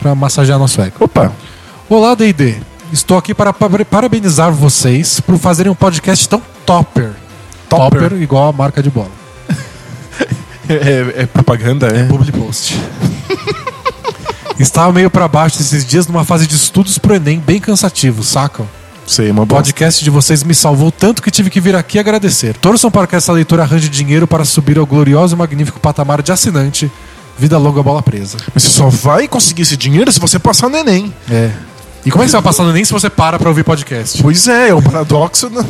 A: pra massagear nosso ego.
B: Opa,
A: Olá, D&D. Estou aqui para pa- parabenizar vocês por fazerem um podcast tão topper.
B: Topper.
A: igual a marca de bola.
B: é, é- é propaganda, é?
A: Public post. Estava meio pra baixo esses dias numa fase de estudos pro Enem bem cansativo, sacam?
B: Sei, uma
A: O
B: bosta.
A: podcast de vocês me salvou tanto que tive que vir aqui agradecer. Torçam para que essa leitura arranje dinheiro para subir ao glorioso e magnífico patamar de assinante. Vida longa, bola presa.
B: Mas você só vai conseguir esse dinheiro se você passar no Enem.
A: É. E como é que você vai passar no Enem se você para pra ouvir podcast?
B: Pois é, é o paradoxo. da-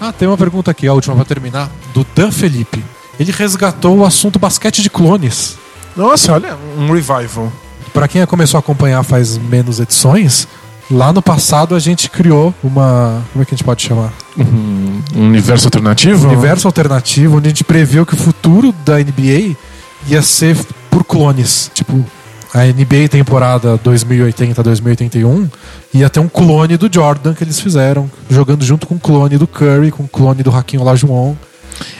A: Ah, tem uma pergunta aqui, a última pra terminar, do Dan Felipe. Ele resgatou o assunto basquete de clones.
B: Nossa, olha, um revival.
A: Pra quem começou a acompanhar faz menos edições, lá no passado a gente criou uma. Como é que a gente pode chamar?
B: Um universo alternativo?
A: Universo alternativo, onde a gente previu que o futuro da NBA ia ser por clones. Tipo, a NBA temporada 2080-2081 ia ter um clone do Jordan que eles fizeram, jogando junto com o clone do Curry, com o clone do Hakim Olajuwon.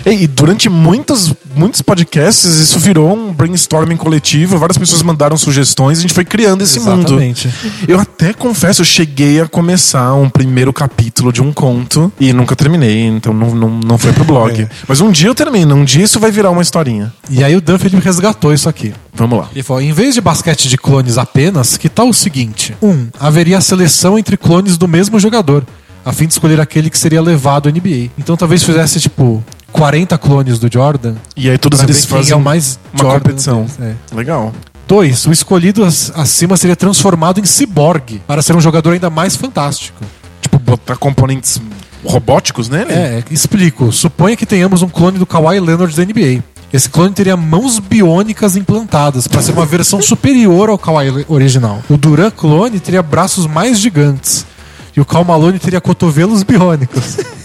B: E, durante muitos, muitos podcasts isso virou um brainstorming coletivo, várias pessoas mandaram sugestões e a gente foi criando esse mundo.
A: Exatamente.
B: Eu até confesso, eu cheguei a começar um primeiro capítulo de um conto e nunca terminei, então não, não, não foi pro blog.
A: É.
B: Mas um dia eu termino, um dia isso vai virar uma historinha.
A: E aí o Dan Felipe resgatou isso aqui.
B: Vamos lá.
A: Ele falou: em vez de basquete de clones apenas, que tal o seguinte? Um, haveria seleção entre clones do mesmo jogador, a fim de escolher aquele que seria levado à NBA. Então talvez fizesse, tipo, 40 clones do Jordan.
B: E aí todos eles fazem
A: é o mais
B: uma
A: Jordan
B: competição.
A: deles. É.
B: Legal.
A: Dois, o escolhido ac- acima seria transformado em ciborgue, para ser um jogador ainda mais fantástico.
B: Tipo, botar componentes robóticos nele?
A: É, explico. Suponha que tenhamos um clone do Kawhi Leonard da NBA. Esse clone teria mãos biônicas implantadas para ser uma versão superior ao Kawhi original. O Duran clone teria braços mais gigantes. E o Cal Malone teria cotovelos biônicos.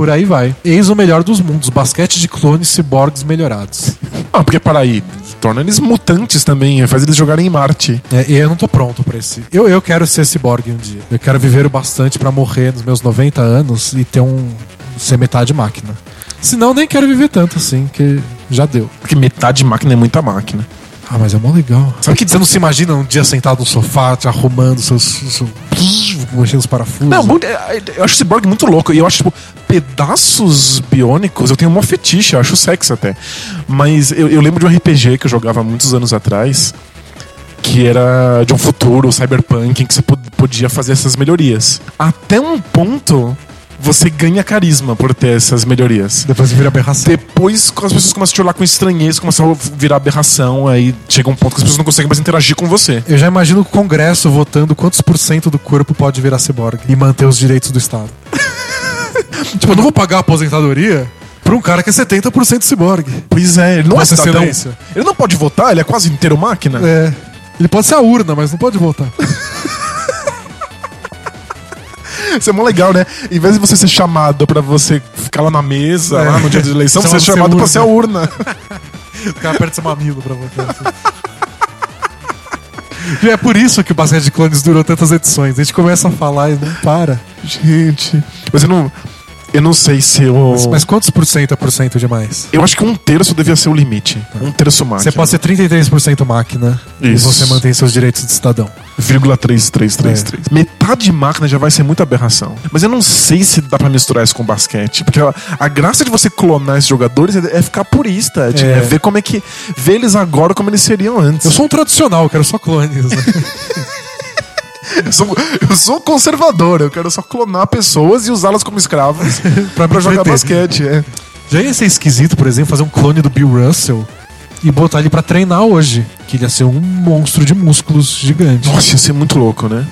A: por aí vai. Eis o melhor dos mundos: basquete de clones ciborgues melhorados.
B: Ah, porque para aí, torna eles mutantes também, faz eles jogarem em Marte.
A: É, e eu não tô pronto pra esse. Eu, eu quero ser ciborgue um dia. Eu quero viver o bastante pra morrer nos meus 90 anos e ter um. ser metade máquina. Senão, nem quero viver tanto assim, que já deu.
B: Porque metade máquina é muita máquina.
A: Ah, mas é mó legal.
B: Sabe que
A: Você não se imagina um dia sentado no sofá, te arrumando seus. seu, mexendo os parafusos?
B: Não, é, eu acho esse Cyborg muito louco. E eu acho, tipo, pedaços biônicos, eu tenho um fetiche, eu acho sexy até. Mas eu, eu lembro de um RPG que eu jogava muitos anos atrás, que era de um futuro cyberpunk, em que você pod- podia fazer essas melhorias. Até um ponto, você ganha carisma por ter essas melhorias.
A: Depois vira aberração.
B: Depois, as pessoas começam a te olhar com estranheza, começam a virar aberração, aí chega um ponto que as pessoas não conseguem mais interagir com você.
A: Eu já imagino o Congresso votando quantos por cento do corpo pode virar ciborgue e manter os direitos do Estado. tipo, eu não vou pagar a aposentadoria pra um cara que é 70% ciborgue.
B: Pois é, ele não
A: Vossa
B: é cidadão.
A: Excelência.
B: Ele não pode votar, ele é quase inteiro máquina.
A: É. Ele pode ser a urna, mas não pode votar.
B: Isso é mó legal, né? Em vez de você ser chamado pra você ficar lá na mesa,
A: É.
B: lá no dia de eleição, você é
A: Chamado
B: pra ser a urna.
A: O cara aperta seu mamilo pra votar. assim. E é por isso que o basquete de clones durou tantas edições. A gente começa a falar e não para.
B: Gente. Mas eu não. Eu não sei se eu.
A: Mas, mas quantos por cento é por cento demais?
B: Eu acho que um terço devia ser o limite. Um terço máquina.
A: Você pode ser 33% máquina
B: Isso.
A: e você mantém seus direitos de cidadão.
B: Vírgula 3333.
A: É.
B: Metade máquina já vai ser muita aberração. Mas eu não sei se dá pra misturar isso com basquete. Porque a, a graça de você clonar esses jogadores é, é ficar purista. É,
A: É.
B: é ver como é que. Ver eles agora como eles seriam antes.
A: Eu sou um tradicional, eu quero só clones. né?
B: Eu sou, eu sou conservador, eu quero só clonar pessoas e usá-las como
A: pra me
B: jogar basquete. É.
A: Já ia ser esquisito, por exemplo, fazer um clone do Bill Russell e botar ele pra treinar hoje. Que ele ia ser um monstro de músculos gigante.
B: Nossa, ia ser muito louco, né?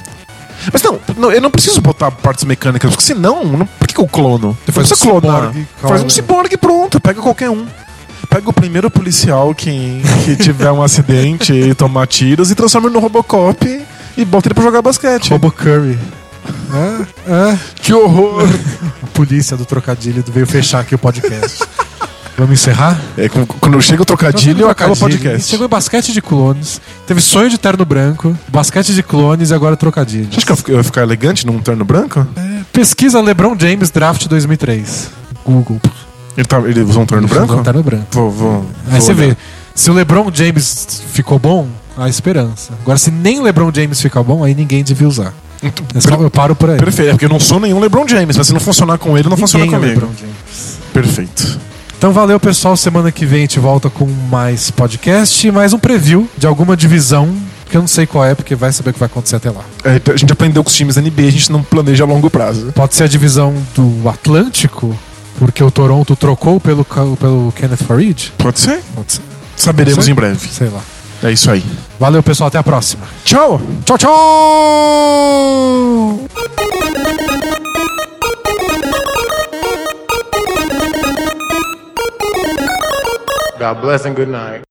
B: Mas não, não, eu não preciso botar partes mecânicas, porque senão, não, por que, que eu clono? Você
A: faz um
B: clonar.
A: ciborgue,
B: Faz um ciborgue pronto, pega qualquer um. Pega o primeiro policial que, que tiver um acidente e tomar tiros e transforma ele no Robocop e bota ele pra jogar basquete.
A: Robo Curry. É, é.
B: Que horror!
A: A polícia do trocadilho veio fechar aqui o podcast. Vamos encerrar?
B: É, quando- chega o trocadilho, acaba o
A: Trocadilho.
B: podcast.
A: Chegou em basquete de clones. Teve sonho de terno branco, basquete de clones e agora trocadilho.
B: Você acha que eu eu ia ficar elegante num terno branco?
A: Pesquisa LeBron James Draft 2003. Google.
B: Ele, tá, ele usou um terno branco?
A: Um terno branco.
B: Vou, vou,
A: Aí
B: vou
A: você
B: olhar.
A: vê. Se o LeBron James ficou bom, há esperança. Agora, se nem o LeBron James ficar bom, aí ninguém devia usar. É só- eu paro por aí.
B: Perfeito, é porque eu não sou nenhum LeBron James, mas se não funcionar com ele, não funciona
A: Ninguém é
B: comigo.
A: LeBron James.
B: Perfeito.
A: Então valeu, pessoal. Semana que vem a gente volta com mais podcast e mais um preview de alguma divisão que eu não sei qual é, porque vai saber o que vai acontecer até lá.
B: É, a gente aprendeu com os times da NBA, a gente não planeja a longo prazo.
A: Pode ser a divisão do Atlântico, porque o Toronto trocou pelo, pelo Kenneth Farid.
B: Pode ser?
A: Pode ser.
B: Saberemos em breve.
A: Sei lá.
B: É isso aí.
A: Valeu, pessoal. Até a próxima.
B: Tchau!
A: Tchau, tchau!
D: God bless and good night.